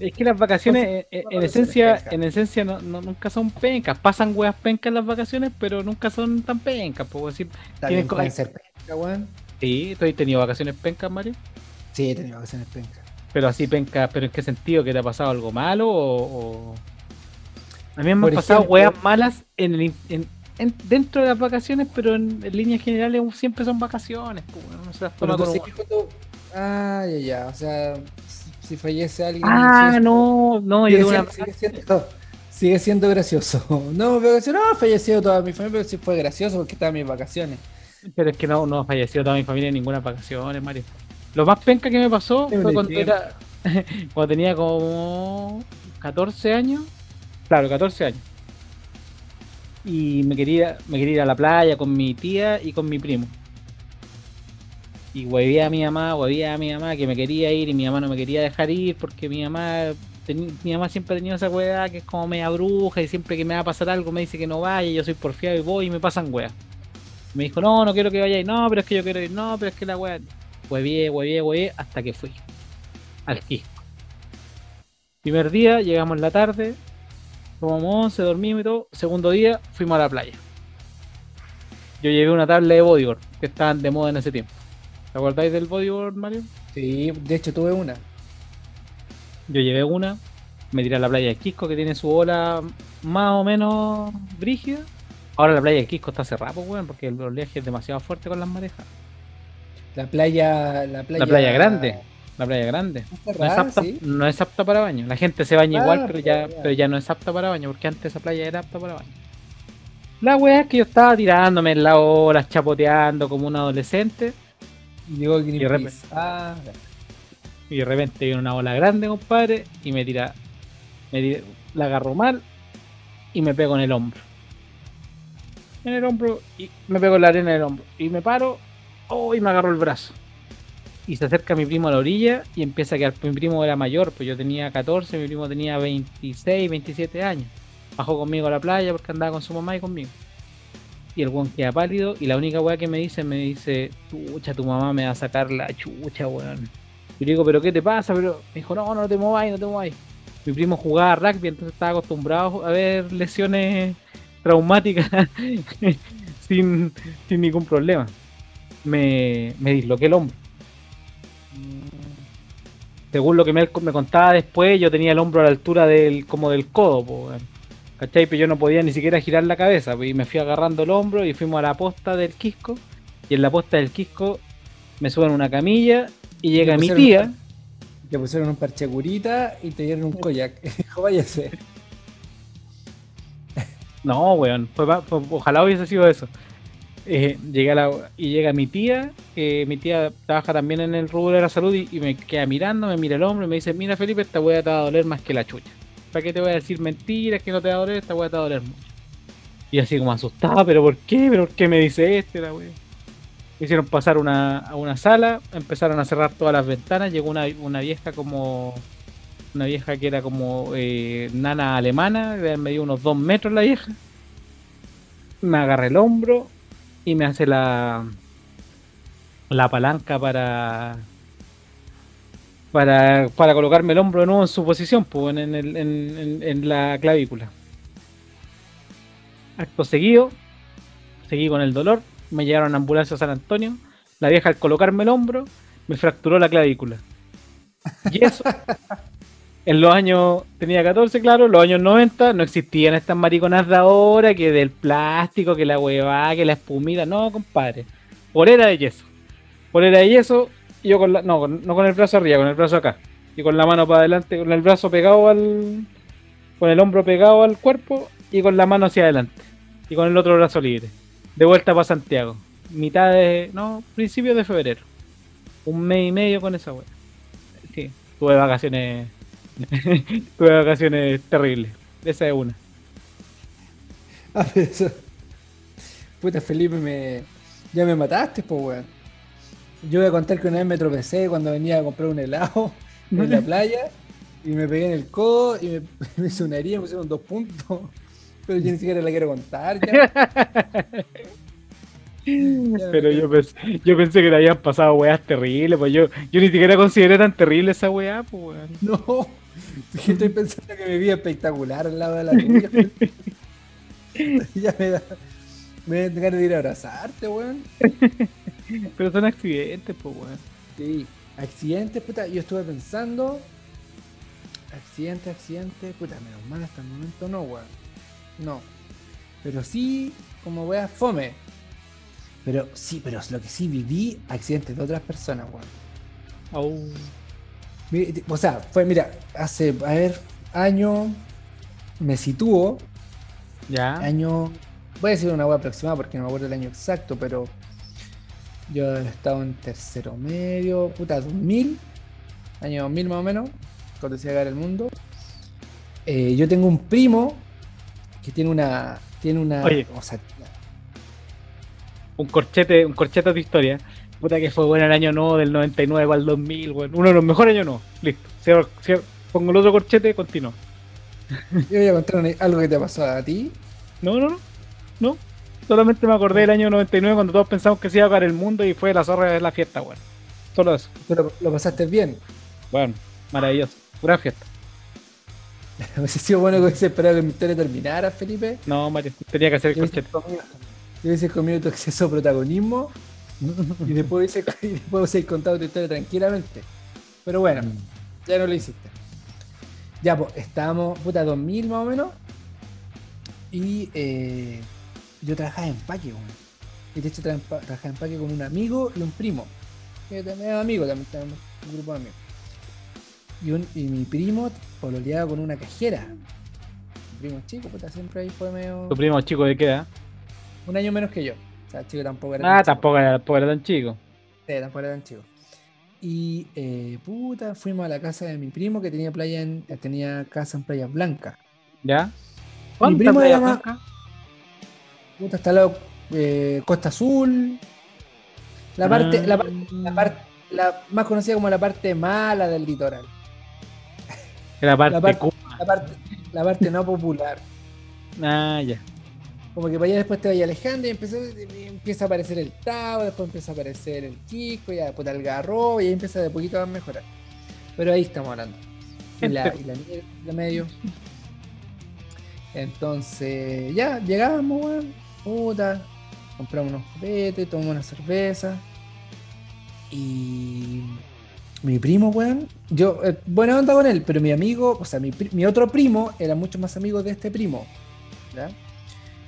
Es que las vacaciones, eh, en, esencia, en esencia no, nunca son pencas. Pasan weas pencas en las vacaciones, pero nunca son tan pencas. Puedo decir, ¿Tienen pueden ser pencas, weón. Sí, ¿tú has tenido vacaciones pencas, Mario? Sí, he tenido vacaciones pencas. Pero así pencas, ¿pero en qué sentido? ¿Que te ha pasado algo malo o...? A mí me han pasado weas malas en el, en, dentro de las vacaciones, pero en, líneas generales siempre son vacaciones. Pues, cuando, Ah, ya, ya. O sea, si, si fallece alguien. Ah, no, no, yo Sigue, una... siendo, sigue siendo- sigue siendo gracioso. No, pero si no, ha fallecido toda mi familia, pero sí fue gracioso porque estaba en mis vacaciones. Pero es que no, no ha fallecido toda mi familia en ninguna vacaciones, Mario. Lo más penca que me pasó fue cuando tiempo. era. cuando tenía como 14 años. Claro, 14 años. Y me quería, me quería ir a la playa con mi tía y con mi primo. Y hueveé a mi mamá, hueveé a mi mamá que me quería ir y mi mamá no me quería dejar ir porque mi mamá teni- mi mamá siempre ha tenido esa weá que es como media bruja y siempre que me va a pasar algo me dice que no vaya, y yo soy porfiado y voy y me pasan weas. Me dijo, no, no quiero que vayáis, no, pero es que yo quiero ir, no, pero es que la weá. Huevié, huevié, huevié, hasta que fui al Quisco. Primer día, llegamos en la tarde, tomamos once, dormimos y todo. Segundo día, fuimos a la playa. Yo llevé una tabla de bodyboard que estaban de moda en ese tiempo. ¿Te acordáis del bodyboard, Mario? Sí, de hecho tuve una. Yo llevé una, me tiré a la playa de Quisco que tiene su ola más o menos brígida. Ahora la playa de Quisco está cerrada, pues, weón, porque el oleaje es demasiado fuerte con las marejas. La playa. La playa, La playa grande. La playa grande. No es, apta, sí. no es apta para baño. La gente se baña Ah, igual, pero ya, ya. pero ya no es apta para baño, porque antes esa playa era apta para baño. La weá es que yo estaba tirándome en la ola, chapoteando como un adolescente, Llegó de repente-. Ah, y de repente viene una ola grande, compadre, y me tira, me tira- la agarro mal y me pego en el hombro. En el hombro, y me pego en la arena del hombro. Y me paro, oh, y me agarro el brazo. Y se acerca mi primo a la orilla y empieza a quedar. Mi primo era mayor, pues yo tenía 14, mi primo tenía 26, 27 años. Bajó conmigo a la playa porque andaba con su mamá y conmigo. Y el weón queda pálido y la única weá que me dice, me dice, chucha, tu mamá me va a sacar la chucha, weón. Y le digo, ¿pero qué te pasa? Pero me dijo, no, no te mováis, no te mováis. Mi primo jugaba rugby, entonces estaba acostumbrado a ver lesiones traumáticas sin, sin ningún problema. Me, me disloqué el hombro. Según lo que me, me contaba después, yo tenía el hombro a la altura del como del codo, po. ¿cachai? Pero yo no podía ni siquiera girar la cabeza, y me fui agarrando el hombro y fuimos a la posta del Quisco. Y en la posta del Quisco me suben una camilla y llega mi tía. Te pusieron un parche curita y te dieron un koyak. Váyase. No, weón, fue pa- fue- ojalá hubiese sido eso. Eh, y llega mi tía, que mi tía trabaja también en el rubro de la salud y, me queda mirando, me mira el hombro y me dice, mira Felipe, esta weá te va a doler más que la chucha. ¿Para qué te voy a decir mentiras que no te va a doler? Esta weá te va a doler mucho. Y así como asustada, pero ¿por qué? ¿Pero por qué me dice este la weá? Hicieron pasar una, a una sala, empezaron a cerrar todas las ventanas, llegó una, una vieja como una vieja que era como eh, nana alemana, de medio unos dos metros la vieja. Me agarra el hombro y me hace la la palanca para para, para colocarme el hombro de nuevo en su posición, pues, en, el- en- en- en la clavícula. Acto seguido, seguí con el dolor, me llevaron a ambulancia a San Antonio. La vieja al colocarme el hombro me fracturó la clavícula. Y eso, en los años, tenía 14, claro, los años 90 no existían estas mariconas de ahora, que del plástico, que la huevada, que la espumita, no, compadre. Polera de yeso. Polera de yeso, y yo con la, no, no con el brazo arriba, con el brazo acá. Y con la mano para adelante, con el brazo pegado al. con el hombro pegado al cuerpo y con la mano hacia adelante. Y con el otro brazo libre. De vuelta para Santiago. Mitad de. no, principios de febrero. Un mes y medio con esa wea. Sí, tuve vacaciones. tuve vacaciones terribles. Esa es una. Ah, pero eso. Puta, Felipe, me. Ya me mataste, pues, weón. Yo voy a contar que una vez me tropecé cuando venía a comprar un helado en la playa y me pegué en el codo y me, me hice una herida, me pusieron dos puntos. Pero yo ni siquiera la quiero contar ya. Pero yo pensé, yo pensé que le habían pasado weas terribles, pues yo, yo ni siquiera consideré tan terrible esa wea, pues weón. No, estoy pensando que me vi espectacular al lado de la tuya. ya me da. Me da ganas de ir a abrazarte, weón. Pero son accidentes, pues weón. Sí, accidentes, puta. Yo estuve pensando. Accidente, accidente. Puta, menos mal hasta el momento no, weón. No. Pero sí, como weas, fome. Pero sí, pero lo que sí viví, accidentes de otras personas, weón. Au. O sea, fue, mira, hace, a ver, año, me sitúo, Ya. año, voy a decir una web aproximada porque no me acuerdo el año exacto, pero yo he estado en tercero medio, puta, 2000, año 2000 más o menos, cuando se llegar el mundo. Eh, yo tengo un primo que tiene una, tiene una, Oye. o sea, Un corchete, un corchete de historia. Puta que fue bueno el año no, del 99 al 2000, weón. Uno de los mejores años no. Listo. Cierro- cierro- pongo el otro corchete, continúo. yo voy a contar algo que te pasó a ti. No, no, no. No. Solamente me acordé del año 99 cuando todos pensamos que se iba a acabar el mundo y fue la zorra de la fiesta, weón. Solo eso. Tú lo, pasaste bien. Bueno, maravilloso. Pura fiesta. Hubiese sido bueno que hubiese esperado que mi historia terminara, Felipe. No, Mario, tenía que hacer el corchete. yo hubiese comido tu exceso de protagonismo y y después hubiese contado tu historia tranquilamente. Pero bueno, ya no lo hiciste. Ya, pues, estábamos, puta, 2000 más o menos. Y eh, yo trabajaba en empaque, weón. Y de hecho tra- trabajaba en empaque con un amigo y un primo. Que también es amigo, también tenemos un grupo de amigos. Y, un- y mi primo pololeaba con una cajera. Mi primo chico, puta, siempre ahí fue medio. Tu primo chico de qué edad? Un año menos que yo. Sea, chico tampoco era Ah, tan chico. tampoco era, tampoco era tan chico. Sí, tampoco era tan chico. Y eh, puta, fuimos a la casa de mi primo que tenía playa en, eh, tenía casa en Playa Blanca. ¿Ya? Mi ¿Cuántas primo playas era más- blancas? Puta, está al lado eh, Costa Azul. La parte, Ah. la, par- la parte, la más conocida como la parte mala del litoral. Era parte la parte-. La parte, la parte no popular. Ah, ya. Como que para allá después te vaya alejando y empieza, y empieza a aparecer el Tao, después empieza a aparecer el Chico, ya después el Garro, y ahí empieza de poquito a mejorar. Pero ahí estamos hablando. Y la, y la de medio. Entonces, ya, llegamos, weón. Puta. Compramos unos copetes, tomamos una cerveza. Y mi primo, weón. Yo, eh, buena onda con él, pero mi amigo, o sea, mi, mi otro primo era mucho más amigo de este primo. ¿Ya?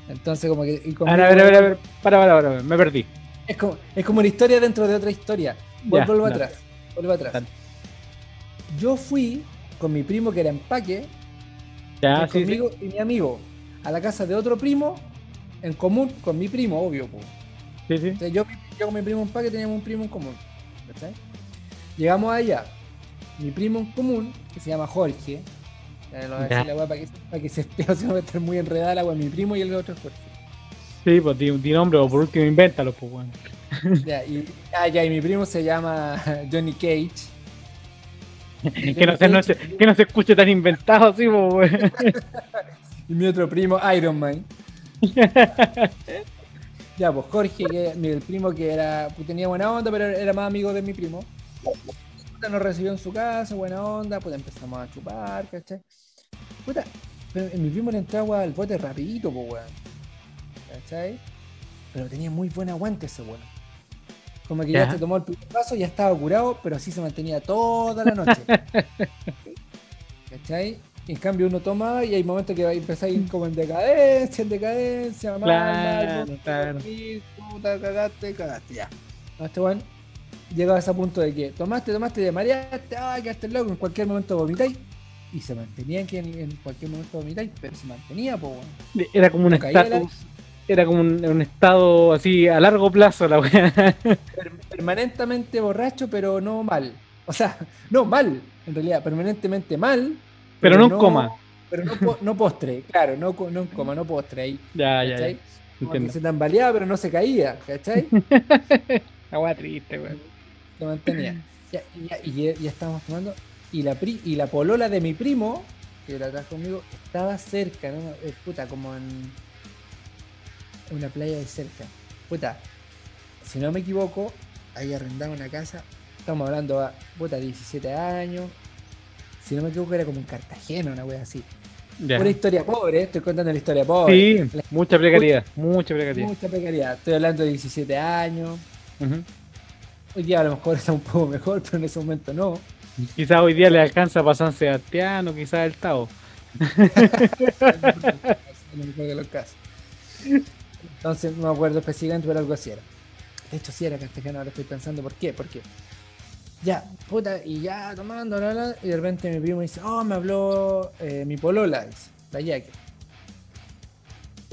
Entonces, como que. y A conmigo, ver, a ver, a ver, a ver. Para, para, para, me perdí. Es, como, es como una historia dentro de otra historia. Vuelvo, Ya, vuelvo dale. atrás. Vuelvo atrás. Yo fui con mi primo que era empaque, Ya, y sí, sí. conmigo y mi amigo, a la casa de otro primo, en común con mi primo, obvio. po. Sí, sí. Sea, yo, yo con mi primo empaque teníamos un primo en común. ¿cachai? Llegamos allá. Mi primo en común, que se llama Jorge. Eh, lo voy a Ya. decir la weá para que, para que se va a estar muy enredada la weá. Mi primo y el otro es Jorge. Sí, pues di, di nombre o por último invéntalo, pues, weón. Ya, y, ah, ya, y mi primo se llama Johnny Cage. que, no se, no se- que no se escuche tan inventado así, pues, weón. Y mi otro primo, Iron Man. ya, pues Jorge, que mi- el primo que era pues, tenía buena onda, pero era más amigo de mi primo. Nos recibió en su casa, buena onda, pues empezamos a chupar, ¿cachai? Puta, pero mi primo le entró agua al bote rapidito, pues weón. ¿Cachai? Pero tenía muy buen aguante ese weón. Como que ya Ya. se tomó el primer paso, ya estaba curado, pero así se mantenía toda la noche. ¿Cachai? En cambio uno tomaba y hay momentos que va a empezar a ir como en decadencia, en decadencia, mal, Claro, mal, claro. puta, cagaste, cagaste, ya. Este weón llegaba a ese punto de que tomaste, tomaste, te mareaste, ay, quedaste loco, en cualquier momento vomitáis. Y se mantenía que en, en cualquier momento vomitáis, pero se mantenía, pues weón. Era como un estatus. Era como un, un estado así a largo plazo, la weá. Per- permanentemente borracho, pero no mal. O sea, no mal, en realidad, permanentemente mal. Pero no en coma. Pero no, po- no postre, claro, no, co- no en coma, no postre ahí. Ya, ya, ¿cachai? ya. Como que se tambaleaba, pero no se caía, ¿cachai? La weá triste, weón. Se mantenía. Ya, y ya, y ya- ya estábamos tomando. Y la, pri- y la polola de mi primo, que era atrás conmigo, estaba cerca, ¿no? Eh, puta, como en una playa de cerca. Puta, si no me equivoco, ahí arrendaba una casa. Estamos hablando a, puta, 17 años. Si no me equivoco, era como en Cartagena, una wea así. Una historia pobre, estoy contando la historia pobre. Sí, La- mucha precariedad, mucha precariedad. mucha precariedad. Estoy hablando de 17 años. Ujú. Hoy día a lo mejor está un poco mejor, pero en ese momento no. Quizás hoy día le alcanza para San Sebastián o quizás el Tao. Entonces no me acuerdo específicamente, pero algo así era. De hecho, sí era Cartagena, ahora estoy pensando por qué. Porque Ya, puta, y ya tomando, y de repente mi primo dice, oh, me habló eh, mi polola, la Yaque.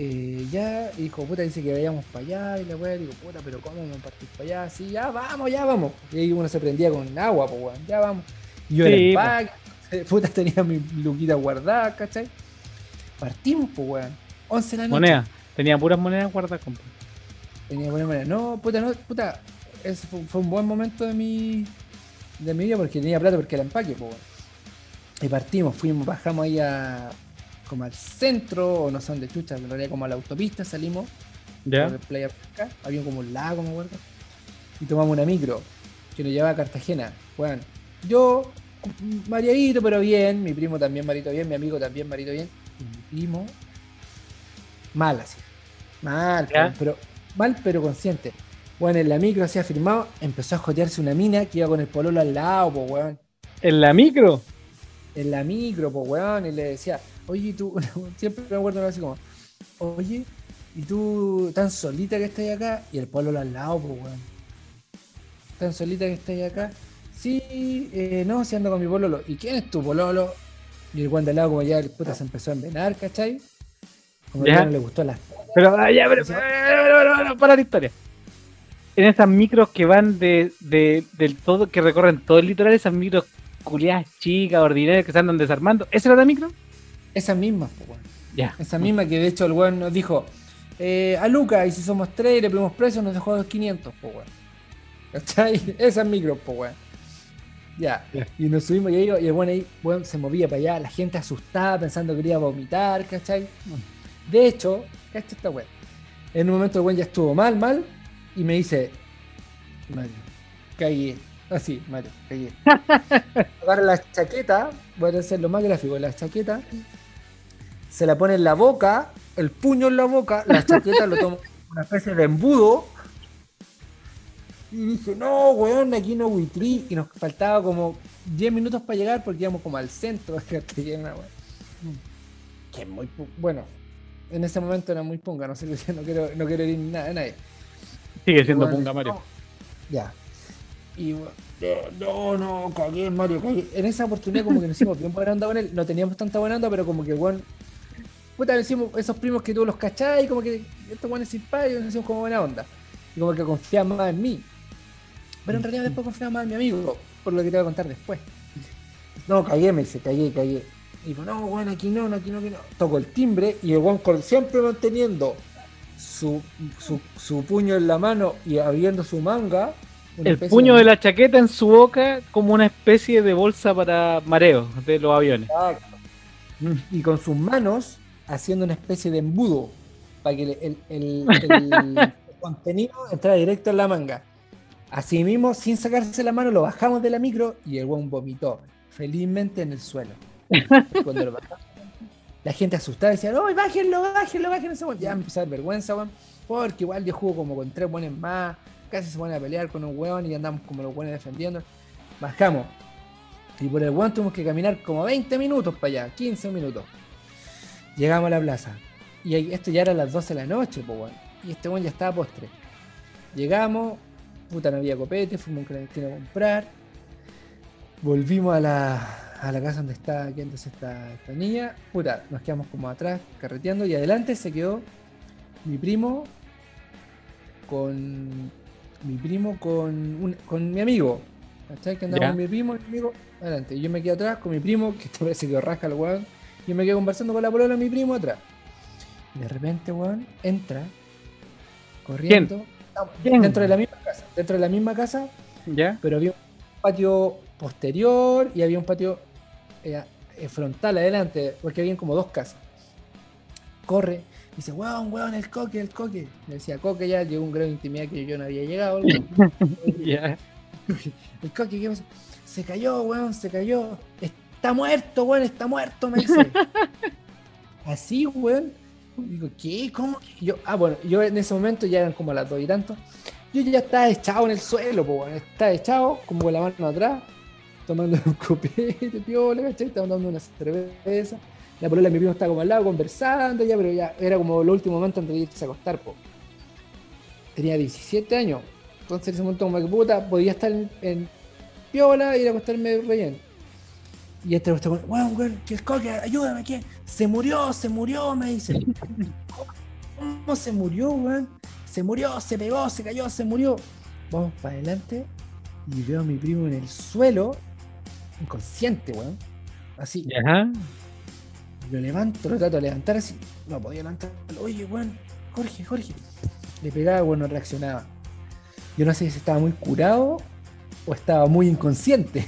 Eh, ya, y dijo, puta, dice que vayamos para allá, y la weá, digo, puta, pero ¿cómo vamos a partir para allá? Sí, ya, vamos, ya, vamos. Y ahí uno se prendía con agua, pues, weón, ya vamos. Y yo Sí, era po. empaque, puta, tenía mi luquita guardada, ¿cachai? Partimos, pues, weón. 11 de la noche. Moneda. Tenía puras monedas guardadas, compa. Tenía buena manera. No, puta, no, puta. Ese fue, fue un buen momento de mi, de mi vida porque tenía plata porque era empaque, pues, weón. Y partimos, fuimos, bajamos ahí a, como al centro, o no sé dónde chucha, en realidad como a la autopista salimos ¿Ya? Playa había como un lago, me acuerdo. Y tomamos una micro que nos llevaba a Cartagena. Bueno, yo, mareadito, pero bien, mi primo también marito bien, mi amigo también marito bien, y mi primo, mal así. Mal, ¿Ya? pero mal pero consciente. Bueno, en la micro así afirmado, empezó a jotearse una mina que iba con el pololo al lado, pues weón. ¿En la micro? En la micro, pues weón, y le decía, oye, ¿y tú, siempre me acuerdo así como, oye, ¿y tú tan solita que estás acá? Y el pololo al lado, pues weón. Tan solita que estás acá. Sí, eh, no, si ando con mi pololo. ¿Y quién es tu pololo? Y el weón de al lado, como ya el puta se empezó a envenar, ¿cachai? Como Ya. no le gustó las Pero, ah, ya, pero, pero, pero, pero, pero, para la historia. En esas micros que van de, de, del todo, que recorren todo el litoral, esas micros culiadas chicas, ordinarias, que se andan desarmando. ¿Esa era la micro? Esas mismas, pues weón. Ya. Esa misma que de hecho el weón nos dijo, eh, a Luca, y si somos tres y le pedimos precio, nos dejó 2.500, pues weón. ¿Cachai? Esas micros, pues weón. Ya. Ya. Y nos subimos y, ahí, y el weón ahí weón, se movía para allá, la gente asustada pensando que quería vomitar, ¿cachai? De hecho, ¿cachai esta weón? En un momento el weón ya estuvo mal, mal, y me dice, Mario, cagué. Así, Mario, cagué. Agarra la chaqueta, voy a hacer lo más gráfico, la chaqueta, se la pone en la boca, el puño en la boca, la chaqueta lo toma una especie de embudo. Y dije, no, weón, aquí no buitrí. Y nos faltaba como 10 minutos para llegar porque íbamos como al centro de weón. Que es muy bueno. En ese momento era muy punga, no sé no quiero, no quiero ir nada a nadie. Sigue siendo punga, Mario. no. Ya. Y no, no, cagué, Mario, cagué. En esa oportunidad como que nos hicimos bien buena onda con él. No teníamos tanta buena onda, pero como que weón. Puta, nos hicimos esos primos que tú los cachai, como que estos weones simpáticos, nos hicimos como buena onda. Y como que confiaban más en mí. Pero en realidad después confiaban más en mi amigo, por lo que te voy a contar después. No, cagué, me dice, cagué, cagué. Y digo, no, weón, aquí no, no, aquí no, aquí no. Toco el timbre y el con- siempre manteniendo su, su, su puño en la mano y abriendo su manga. El puño de la chaqueta en su boca como una especie de bolsa para mareo de los aviones. Exacto. Y con sus manos haciendo una especie de embudo para que el, el- el- el contenido entrara directo en la manga. Así mismo, sin sacarse la mano, lo bajamos de la micro y el weón vomitó felizmente en el suelo. Cuando lo bajamos, la gente asustada decía, no, bájenlo, bájenlo, bájenlo ese weón". Ya empezó a dar vergüenza, weón, porque igual yo juego como con tres weones más, casi se ponen a pelear con un weón y andamos como los weones defendiendo. Bajamos. Y por el weón tuvimos que caminar como 20 minutos para allá, 15 minutos. Llegamos a la plaza. Y esto ya era a las 12 de la noche, pues weón. Y este weón ya estaba postre. Llegamos, puta, no había copete, fuimos a un a comprar. Volvimos a la, a la casa donde está, aquí antes esta, esta niña. Puta, nos quedamos como atrás, carreteando. Y adelante se quedó mi primo con. Mi primo con, un- con mi amigo. ¿Cachai? Que andaba con mi primo mi amigo adelante. Y yo me quedo atrás con mi primo, que esta vez se quedó rasca el weón. Y yo me quedo conversando con la polola mi primo atrás. De repente, weón, entra corriendo. No, ¿Quién? Dentro de la misma casa. Dentro de la misma casa, ¿Ya? pero había un patio posterior y había un patio eh, eh, frontal adelante, porque habían como dos casas. Corre, dice, weón, weón, el coque, el coque. Le decía, coque ya llegó un grado de intimidad que yo no había llegado. el coque, ¿qué pasó? Se cayó, weón, se cayó. Está muerto, weón, está muerto, me dice. Así, weón. Digo, ¿qué? ¿Cómo? Y Yo, ah, bueno, yo en ese momento ya eran como las dos y tanto. Yo ya estaba echado en el suelo, pues, weón. Estaba echado, como con la mano atrás, tomando un copete, piola, ¿cachai? Estaba dando una cerveza. La polola de mi primo estaba como al lado conversando, ya, pero ya era como el último momento antes de irse a acostar, po. Tenía 17 años. Entonces en ese momento como que puta, podía estar en, en- piola, ir a acostarme re bien. Y este está con, weón, weón, que el coque, ayúdame, que se murió, se murió, me dice. ¿Cómo se murió, weón? Se murió, se pegó, se cayó, se murió. Vamos para adelante y veo a mi primo en el suelo, inconsciente, weón. Así. Ajá. Lo levanto, lo trato de levantar así. No podía levantar. Oye, weón, Jorge, Jorge. Le pegaba, weón, no reaccionaba. Yo no sé si estaba muy curado o estaba muy inconsciente.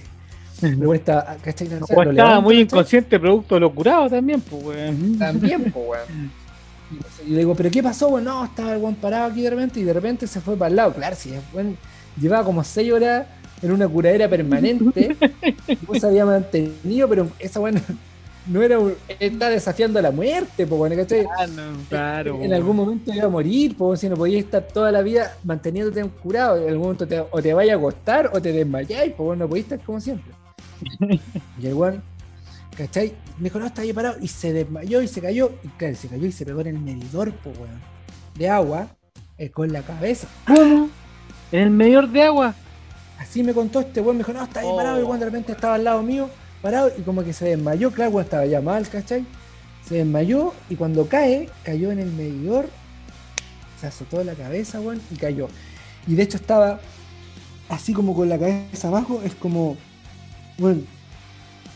Pero weón estaba, ¿cachai? No sé, O lo estaba levanto, muy inconsciente producto de lo curado también, pues, weón. También, pues, weón. Y le digo, ¿pero qué pasó, weón? No, estaba el weón parado aquí de repente y de repente se fue para el lado. Claro, el weón llevaba como 6 horas en una curadera permanente. Después se había mantenido, pero esa weón no era un, está desafiando a la muerte, pues, weón, ¿cachai? Ah, no, claro. En algún momento iba a morir, pues, si no podías estar toda la vida manteniéndote curado. En algún momento te, o te vayas a acostar o te desmayáis, pues, no podías estar como siempre. y el weón, ¿cachai? Me dijo, no, está ahí parado. Y se desmayó y se cayó. Y claro, se cayó y se pegó en el medidor, pues, weón, de agua eh, con la cabeza. ¿Cómo? ¿En el medidor de agua? Así me contó este weón, me dijo, no, está ahí Oh. parado. Y el weón de repente estaba al lado mío, parado, y como que se desmayó. Claro, el weón estaba ya mal, ¿cachai? Se desmayó y cuando cae, cayó en el medidor, se azotó la cabeza, weón, y cayó. Y de hecho estaba así como con la cabeza abajo, es como, bueno,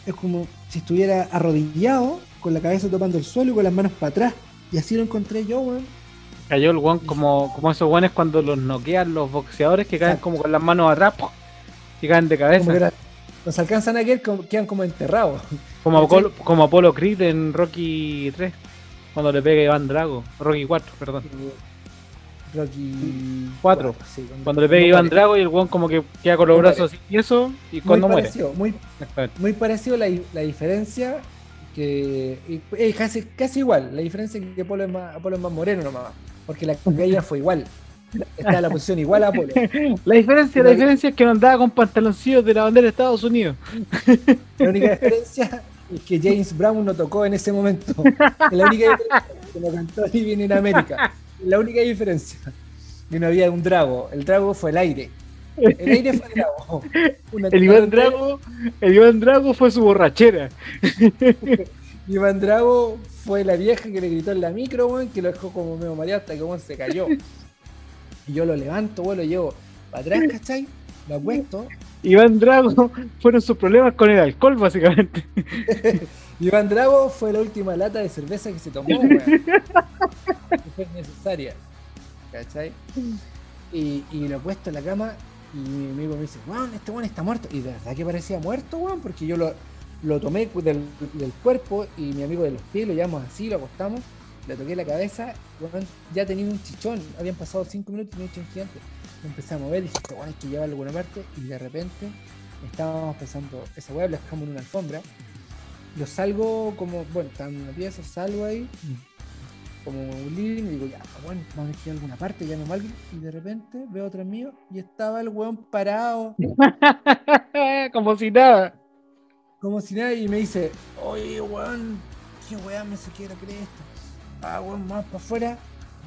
es como si estuviera arrodillado, con la cabeza topando el suelo y con las manos para atrás. Y así lo encontré yo, weón. Cayó el guan como, como esos guanes cuando los noquean los boxeadores que caen Exacto. como con las manos atrás ¡pum! y caen de cabeza. era- los alcanzan a ver, como- quedan como enterrados. Como. Apolo, como Apolo Creed en Rocky 3, cuando le pega Iván Drago. Rocky 4, perdón. Rocky Cuatro. sí, Cuando le pega Iván. Drago y el guan como que queda con los brazos así y eso, y Muy cuando muere. muy, parecido la, la diferencia que es casi, casi igual. La diferencia es que Apolo es más, Apolo es más moreno nomás. Porque la caída fue igual. Está en la posición igual a Apolo. La diferencia, la La- diferencia es que no andaba con pantaloncillos de la bandera de Estados Unidos. La única diferencia es que James Brown no tocó en ese momento. Es la única diferencia que no cantó Living in America. La única diferencia. Y no había un drago. El drago fue el aire. El aire fue el drago. Una- El Iván Drago, el Iván Drago fue su borrachera. Iván Drago fue la vieja que le gritó en la micro, weón, que lo dejó como medio mareado hasta que weón, se cayó. Y yo lo levanto, weón, lo llevo para atrás, ¿cachai? Lo acuesto. Iván Drago fueron sus problemas con el alcohol, básicamente. Iván Drago fue la última lata de cerveza que se tomó, weón. Fue necesaria. ¿Cachai? Y, y lo acuesto en la cama y mi amigo me dice, weón, este weón está muerto. Y de verdad que parecía muerto, weón, porque yo lo, lo tomé del, del cuerpo y mi amigo de los pies lo llevamos así, lo acostamos, le toqué la cabeza, weón, ya tenía un chichón, habían pasado cinco minutos y tenía un chichón gigante. Lo empecé a mover y dije, este weón hay que llevarlo a alguna parte y de repente estábamos pensando, esa weá la dejamos en una alfombra. Lo salgo como, bueno, estaba en una pieza, salgo ahí, como un living, y digo, ya, bueno, vamos a ir a alguna parte, llamo a alguien, y de repente veo otro mío y estaba el weón parado, Como si nada. como si nada, y me dice, oye, weón, qué weón me se quiere creer esto. Ah, weón, más para afuera.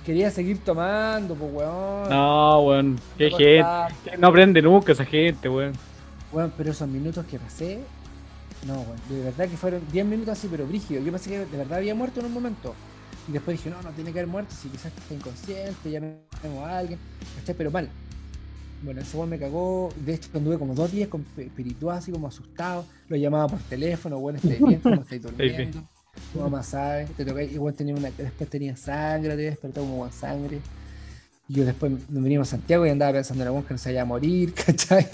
Quería seguir tomando, pues weón. No, weón. Qué No gente. No aprende nunca esa gente, weón. Weón, pero esos minutos que pasé, no, de verdad que fueron 10 minutos así, pero brígido. Yo pensé que de verdad había muerto en un momento. Y después dije, no, no tiene que haber muerto, si quizás está inconsciente, llamemos a alguien, ¿cachai? Pero mal. Bueno, ese weón me cagó. De hecho, anduve como dos días con espiritual, así como asustado. Lo llamaba por teléfono, bueno, estoy bien, ¿cómo estáis bien. durmiendo? Tu mamá sabe, te toca, igual tenía una, después tenía sangre, te despertó como con sangre. Y yo después nos venimos a Santiago y andaba pensando en la weón que no se vaya a morir, ¿cachai?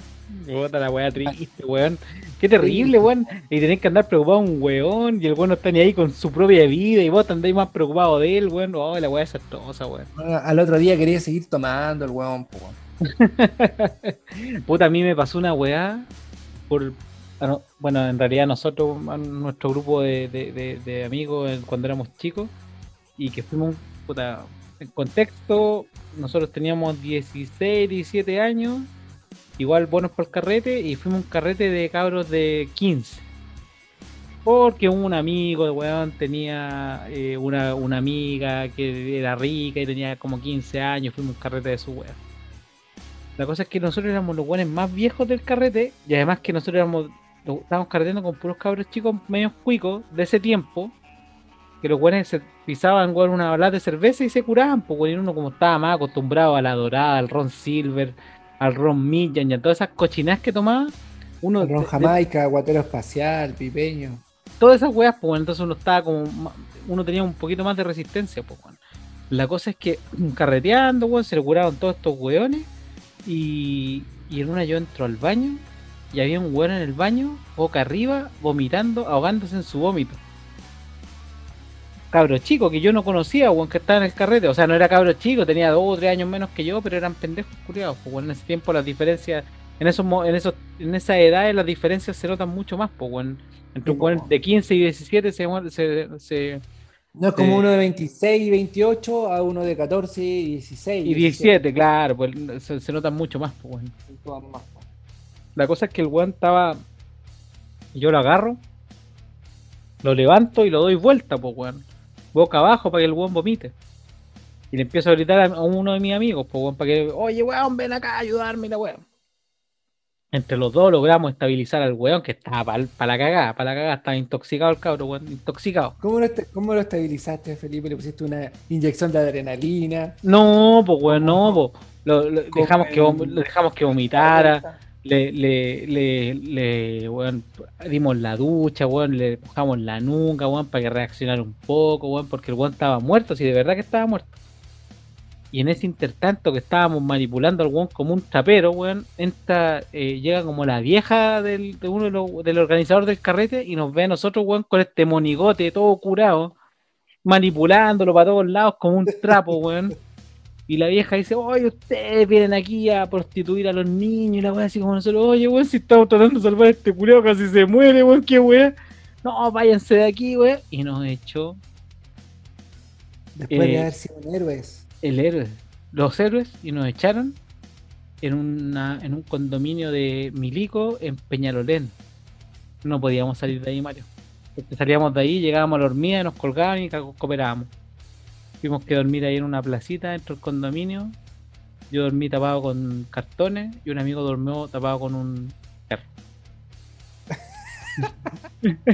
Puta la weá triste, weón. Qué terrible, weón. Y tenés que andar preocupado un weón. Y el weón no está ni ahí con su propia vida. Y vos andáis más preocupado de él, weón. Oh, la weá es desastrosa, weón. Bueno, al otro día quería seguir tomando el huevón, po, weón. Puta, a mí me pasó una weá por. ah, no, Bueno, en realidad nosotros, nuestro grupo de, de- de- de amigos eh, cuando éramos chicos, y que fuimos, puta, en contexto, nosotros teníamos 16, 17 años, igual buenos por el carrete, y fuimos un carrete de cabros de 15. Porque un amigo de weón tenía eh, una, una amiga que era rica y tenía como 15 años, fuimos un carrete de su weón. La cosa es que nosotros éramos los buenos más viejos del carrete y además que nosotros éramos, estábamos carreteando con puros cabros chicos medio cuicos de ese tiempo. Que los buenos se pisaban weón, una balada de cerveza y se curaban, y uno como estaba más acostumbrado a la dorada, al ron silver, al ron Millan y a todas esas cochinadas que tomaba, uno Ron de- de- Jamaica, guatero espacial, pipeño. todas esas weas, pues bueno, entonces uno estaba como, uno tenía un poquito más de resistencia, pues bueno. La cosa es que carreteando, weón, se le curaron todos estos weones y, y en una yo entro al baño y había un weón en el baño, boca arriba, vomitando, ahogándose en su vómito. Cabro chico que yo no conocía, weón, que estaba en el carrete, o sea, no era cabro chico, tenía dos o tres años menos que yo, pero eran pendejos curiados, pues en ese tiempo las diferencias, en esos, mo- en esos, en esa edad las diferencias se notan mucho más, pues bueno, entre un weón de 15 y 17 se, se, se- No es como uno de 26 y 28 a uno de 14 y 16. y 17, claro, pues se, se notan mucho más, pues más, po. La cosa es que el weón estaba. Yo lo agarro, lo levanto y lo doy vuelta, pues weón. Boca abajo para que el weón vomite. Y le empiezo a gritar a, uno de mis amigos, pues weón, para que, oye weón, ven acá a ayudarme, la weón. Entre los dos logramos estabilizar al weón que estaba para la cagada, para la cagada, estaba intoxicado el cabro, weón, intoxicado. ¿Cómo lo, ¿Cómo lo estabilizaste, Felipe? ¿Le pusiste una inyección de adrenalina? No, pues weón, no, pues. Lo, lo- Con dejamos, que, lo dejamos que vomitara. Le, le, le, le, weón, dimos la ducha, weón, le mojamos la nuca, weón, para que reaccionara un poco, weón, porque el weón estaba muerto, si de verdad que estaba muerto. Y en ese intertanto que estábamos manipulando al weón como un trapero, weón, entra, eh, llega como la vieja del, de uno de los, del organizador del carrete y nos ve a nosotros, weón, con este monigote todo curado, manipulándolo para todos lados como un trapo, weón. Y la vieja dice, oye, ustedes vienen aquí a prostituir a los niños y la weá así como nosotros, oye, weón, si estamos tratando de salvar a este culeo casi se muere, weón, qué weá. No, váyanse de aquí, weón. Y nos echó Después Eh, de haber sido héroes. el héroe, los héroes, y nos echaron en, una, en un condominio de Milico en Peñalolén. No podíamos salir de ahí, Mario. Porque salíamos de ahí, llegábamos a la hormiga, nos colgaban y cooperábamos. Tuvimos que dormir ahí en una placita dentro del condominio. Yo dormí tapado con cartones y un amigo durmió tapado con un perro.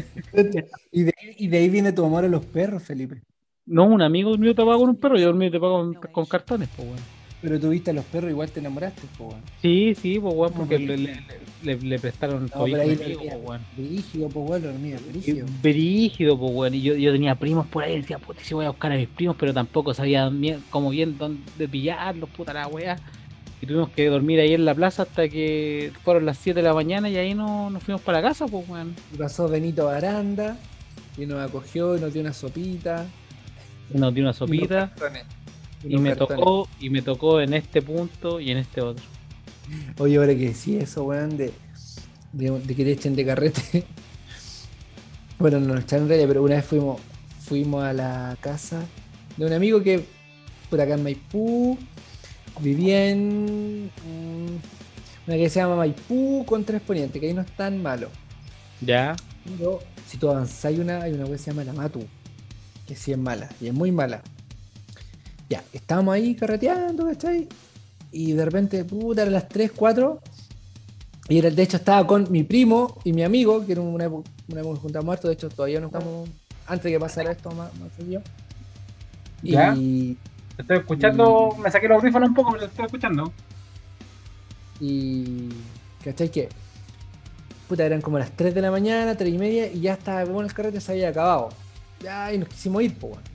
Y de, y de ahí viene tu amor a los perros, Felipe. No, un amigo durmió tapado con un perro, yo dormí tapado con, con cartones, pues bueno. Pero tuviste a los perros, igual te enamoraste, pues, weón. Sí, sí, pues weón, porque No, le, le, le- le prestaron No, weón. Brígido, pues, weón, dormía, brígido. Brígido, pues weón. Y yo, yo tenía primos por ahí, decía, puta, si voy a buscar a mis primos, pero tampoco sabía bien, como bien dónde pillarlos, puta la weá. Y tuvimos que dormir ahí en la plaza hasta que fueron las 7 de la mañana y ahí no, nos fuimos para la casa, pues weón. Y pasó Benito Baranda y nos acogió y nos dio una sopita. Y Nos dio una sopita y me cartones. tocó, y me tocó en este punto y en este otro. Oye, ahora que sí, eso, weón, de, de, de que te echen de carrete. bueno, no nos echaron raya, pero una vez fuimos, fuimos a la casa de un amigo que por acá en Maipú vivía en mm, una que se llama Maipú con tres ponientes, que ahí no es tan malo. Ya, Pero si tú avanzás, hay una, hay una que se llama La Matu, que sí es mala, y es muy mala. Ya, estábamos ahí carreteando, ¿cachai? Y de repente, puta, eran las 3, 4. Y era, de hecho estaba con mi primo y mi amigo, que era una, época- una juntábamos harto, de hecho todavía no estamos, antes de que pasara esto más, más. Ya. Y, te estoy escuchando, me saqué los audífonos un poco, pero te estoy escuchando. y ¿cachai que? Puta, eran como las 3 de la mañana, 3 y media, y ya estaba, bueno, el carrete se había acabado. Ya, y nos quisimos ir, pues, bueno.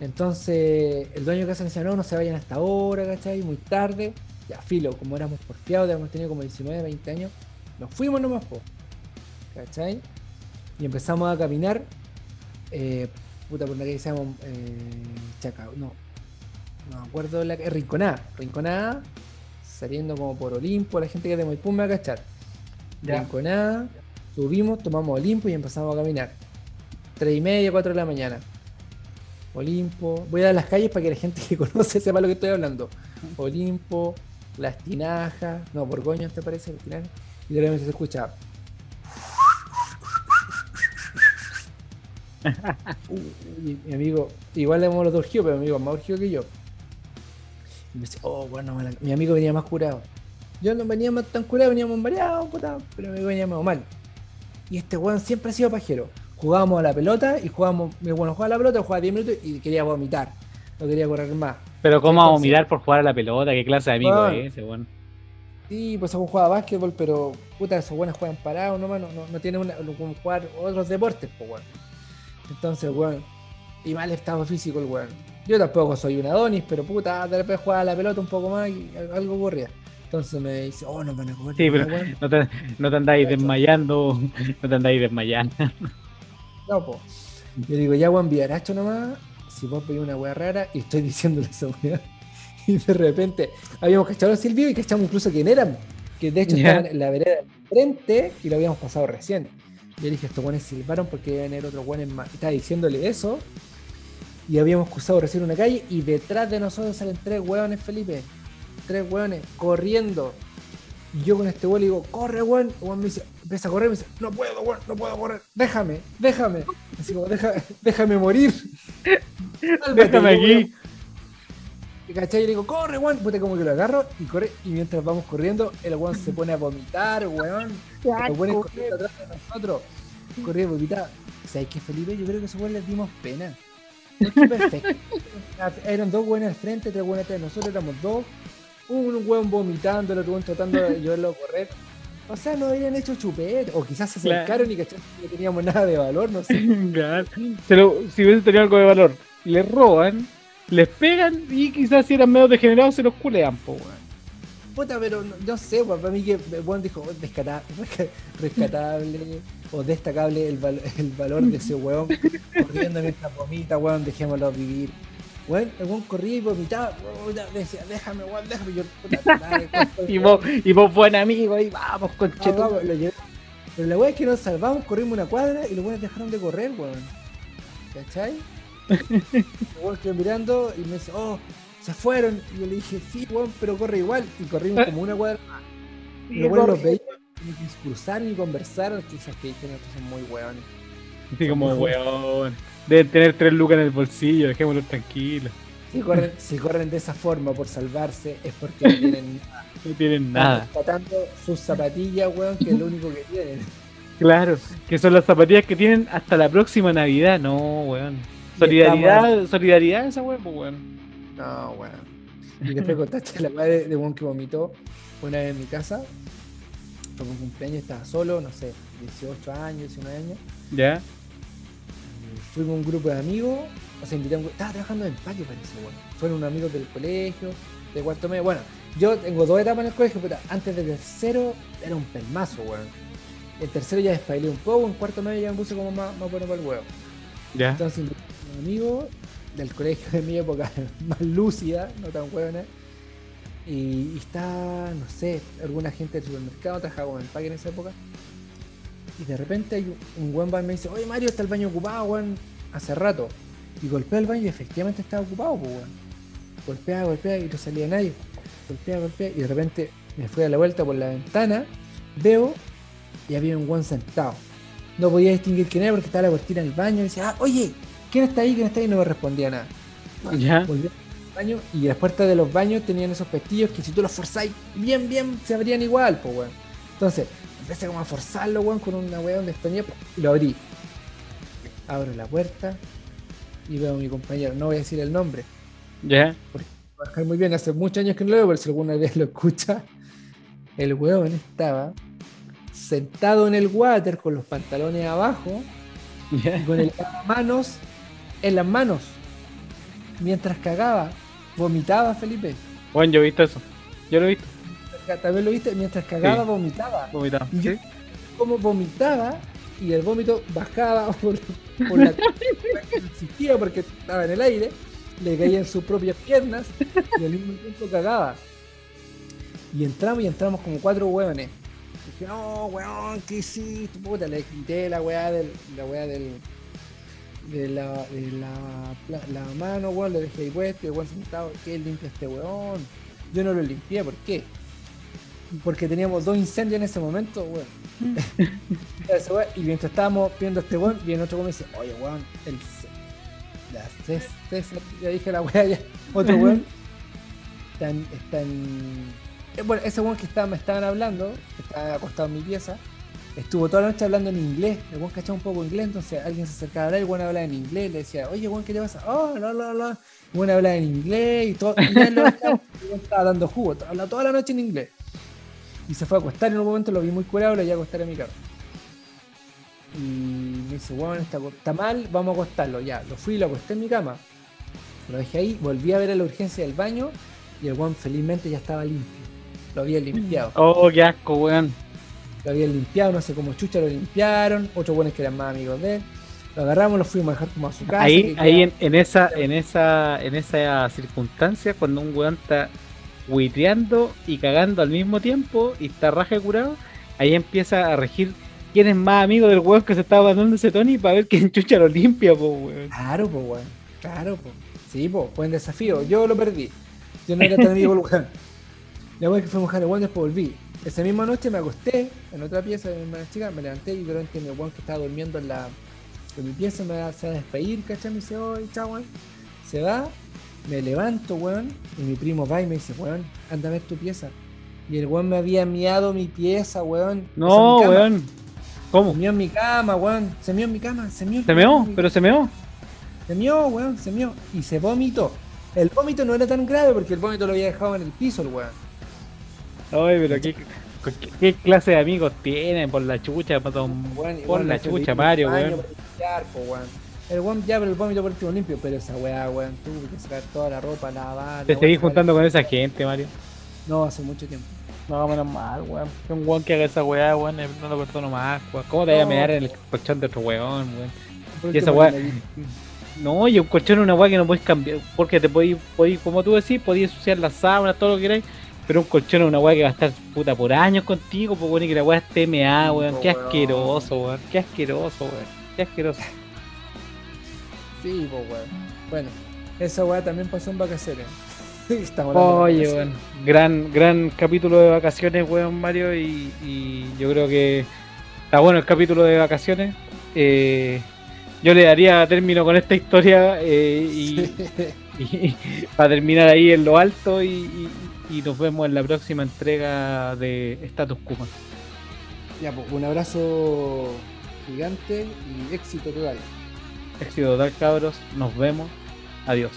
Entonces, el dueño de casa nos decía, no, no se vayan hasta ahora, ¿cachai? Muy tarde. Ya, filo, como éramos porfiados, habíamos tenido como 19, 20 años, nos fuimos nomás, pues. ¿Cachai? Y empezamos a caminar, eh, puta, por la que se llama eh, Chaca, no, no me acuerdo, la que Rinconada, Rinconada, saliendo como por Olimpo, la gente que es de Maipú me va a cachar. Ya. Rinconada, subimos, tomamos Olimpo y empezamos a caminar. 3 y media, 4 de la mañana. Olimpo, voy a dar las calles para que la gente que conoce sepa lo que estoy hablando. Olimpo, Las Tinajas, no, Borgoño te parece, Las Tinajas. Y de repente se escucha. Mi amigo, igual le hemos los dos pero mi amigo más urgido que yo. Y me dice, oh, bueno, mi amigo venía más curado. Yo no venía más tan curado, veníamos variados, pero mi amigo venía más mal. Y este weón siempre ha sido pajero. Jugábamos a la pelota y jugábamos, bueno, jugaba a la pelota, jugaba 10 minutos y quería vomitar. No quería correr más. Pero cómo vamos a Entonces- mirar por jugar a la pelota, qué clase de amigo es ese, weón. Sí, pues jugaba básquetbol, pero puta, esos buenos juegan parados nomás, no, no, no tienen una, no como jugar otros deportes, pues weón. Entonces, weón, y mal estado físico el weón. Yo tampoco soy un Adonis, pero puta, de repente jugaba a la pelota un poco más y al- algo ocurría. Entonces me dice, oh, nos van a comer. Sí, pero no te, no te andáis desmayando, no te andáis desmayando. No, po. Yo digo, ya, weón, villaracho nomás. Si vos pedís una weá rara y estoy diciéndole esa weá. Y de repente habíamos cachado el silbido y cachamos incluso quién eran. Que de hecho estaban en la vereda del frente y lo habíamos pasado recién. Yo dije, estos weones silbaron porque deben haber otros weones más. Estaba diciéndole eso. Y habíamos cruzado recién una calle y detrás de nosotros salen tres weones, Felipe. Tres weones corriendo. Y yo con este weón le digo, corre, weón. El weón me dice, empieza a correr me dice, no puedo, weón, no puedo correr. Déjame, déjame. Así como, "Deja- déjame morir. Sálvate". Déjame aquí. y ¿Cachai? Y le digo, corre, weón. Puta, como que lo agarro y corre. Y mientras vamos corriendo, el weón se pone a vomitar, weón. Los weones corriendo atrás de nosotros. Corriendo, vomitar. ¿Sabes qué, Felipe? Yo creo que a esos weones les dimos pena. Perfecto. Eran dos weones al frente, tres weones atrás de nosotros, éramos dos. Un weón vomitando, el otro weón tratando de llevarlo a correr. O sea, nos habían hecho chupete. O quizás se Claro. acercaron y cacharon que no teníamos nada de valor, no sé. Claro. Se lo- si hubiesen tenido algo de valor, les roban, les pegan y quizás si eran medio degenerados se los culean, po, weón. Puta, pero no, no sé, weón, para mí que el weón dijo oh, rescatable o destacable el, val- el valor de ese weón corriendo mientras vomita, weón, dejémoslo vivir. Weón, el weón corría y vomitaba, weón, decía, déjame, weón, déjame, yo, Y vos, y vos buen amigo, y vamos, Ah, lo llevé. Pero la weá es que nos salvamos, corrimos una cuadra y los weones dejaron de correr, weón. ¿Cachai? El weón quedó mirando y me dice, oh, se fueron. Y yo le dije, sí, weón, pero corre igual. Y corrimos como una cuadra más. Y los weones los veían, ni discursaron ni conversaron. Quizás que dijeron, son muy weones. Así como, weón. Deben tener tres lucas en el bolsillo, dejémoslo tranquilo. Si corren, si corren de esa forma por salvarse es porque no tienen nada. No tienen Están nada. rescatando sus zapatillas, weón, que es lo único que tienen. Claro, que son las zapatillas que tienen hasta la próxima Navidad. No, weón. Solidaridad, solidaridad esa weón, pues weón. No, weón. Y después contaste la weá de, weón que vomitó una vez en mi casa. Fue un cumpleaños, estaba solo, no sé, 18 años, 19 años. ¿Ya? Y Fuimos un grupo de amigos, o sea, invité a un Estaba trabajando en empaque, parece, weón. Fueron unos amigos del colegio, de cuarto medio. Bueno, yo tengo dos etapas en el colegio, pero antes del tercero era un pelmazo, weón. El tercero ya despailé un poco, en cuarto medio ya me puse como más, más bueno para el huevo. ¿Ya? Entonces invité a un amigo del colegio de mi época, más lúcida, no tan hueona. Y, y está, no sé, alguna gente del supermercado trabajaba como empaque en esa época. Y de repente hay un, buen bar me dice, oye Mario, está el baño ocupado, weón, hace rato. Y golpea el baño y efectivamente estaba ocupado, pues, weón. Golpea, golpea y no salía nadie. Golpea, golpea. Y de repente me fui a la vuelta por la ventana, veo y había un buen sentado. No podía distinguir quién era porque estaba la cortina del baño y decía, ah, oye, ¿quién está ahí? ¿Quién está ahí? Y no me respondía nada. ¿Ya? Volví al baño y las puertas de los baños tenían esos pestillos que si tú los forzáis bien, bien, se abrían igual, pues, weón. Entonces, empecé como a forzarlo, weón, con una weá donde tenía y lo abrí. Abro la puerta y veo a mi compañero, no voy a decir el nombre, ¿Ya? va a dejar muy bien, hace muchos años que no lo veo, pero si alguna vez lo escucha, el weón estaba sentado en el water con los pantalones abajo y ¿Ya? con el manos en las manos mientras cagaba, vomitaba Felipe. Bueno, yo he visto eso. Yo lo he visto. También lo viste, mientras cagaba, Sí. vomitaba. Vomitado. Y yo- ¿Sí? Como vomitaba y el vómito bajaba por, por la que existía porque estaba en el aire, le caía en sus propias piernas y al mismo tiempo cagaba. Y entramos y entramos como cuatro hueones. Dije, no, weón, ¿qué hiciste? Puta, le quité la weá del. La weá del. De la, de la, la mano, weón, le dejé ahí puesto, y el weón sentado, ¿qué limpia este weón? Yo no lo limpié, ¿por qué? Porque teníamos dos incendios en ese momento, weón. Weón, y mientras estábamos viendo este weón, viene otro weón y dice, oye weón, el la César, ya dije la weá ya, otro weón. están, están, eh, bueno, ese weón que estaba, me estaban hablando, que estaba acostado en mi pieza, estuvo toda la noche hablando en inglés, el weón cachaba un poco inglés, entonces alguien se acercaba a hablar, el weón hablaba en inglés, le decía, oye weón, ¿qué te pasa? Oh, no, no, no, el weón hablaba en inglés y todo, y él lo estaba, el weón estaba dando jugo, hablaba toda la noche en inglés. Y se fue a acostar en un momento, lo vi muy curado, lo iba a acostar en mi cama. Y me dice, weón, está, está mal, vamos a acostarlo. Ya, lo fui y lo acosté en mi cama. Lo dejé ahí, volví a ver a la urgencia del baño y el weón felizmente ya estaba limpio. Lo había limpiado. Oh, qué asco, weón. Lo habían limpiado, no sé cómo chucha lo limpiaron. Otros buenos que eran más amigos de él. Lo agarramos, lo fuimos a dejar como a su casa. Ahí, ahí en, en esa, en esa, en esa circunstancia, cuando un weón está huiteando y cagando al mismo tiempo y está raja de curado, ahí empieza a regir quién es más amigo del weón que se estaba mandando ese Tony para ver quién chucha lo limpia, po, weón. Claro, pues, weón. Claro, pues. Sí, pues, buen desafío. Yo lo perdí. Yo no era tan amigo del weón. La weón que fue mujer, weón después volví. Esa misma noche me acosté en otra pieza de mi hermana chica, me levanté y durante mi weón que estaba durmiendo en la en mi pieza me va a despedir, ¿cachai? Me dice, oye, chao, weón. Se va, me levanto, weón, y mi primo va y me dice, weón, anda a ver tu pieza. Y el weón me había miado mi pieza, weón. No, weón. ¿Cómo? Se mió en mi cama, weón. Se mió en mi cama, se mió. ¿Se meó? ¿Pero se meó? Se mió, weón, se mió. Y se vomitó. El vómito no era tan grave porque el vómito lo había dejado en el piso, el weón. Ay, pero qué, qué, qué clase de amigos tienen por la chucha, por, don- Weón, por la chucha, Mario, weón. limpiar, po, weón. El weón ya, pero el vómito por último limpio, pero esa weá, weón, tuve que sacar toda la ropa, lavar. Te la seguís juntando con esa gente, Mario. No, hace mucho tiempo. No, menos mal, weón. Que un weón que haga esa weá, weón, eh, no lo perdono más, weón. ¿Cómo te voy a No. mear en el colchón de otro weón, weón? Y esa weá- No, y un colchón es una weá que no podéis cambiar, porque te podéis, podéis, como tú decís, podéis ensuciar las sábanas, todo lo que queráis, pero un colchón es una weá que va a estar puta por años contigo, pues weón, y que la weá esté meada, weón. po, Qué asqueroso, weón. Qué asqueroso, weón. Qué asqueroso. Sí, pues, weón. Bueno, esa weá también pasó en vacaciones. Oye, weón. Gran, gran capítulo de vacaciones, weón, Mario, y, y yo creo que está bueno el capítulo de vacaciones. Eh, yo le daría término con esta historia eh, y, y para terminar ahí en lo alto y, nos vemos en la próxima entrega de Status Kuma. Ya, pues, un abrazo gigante y éxito total. Éxito total, cabros. Nos vemos. Adiós.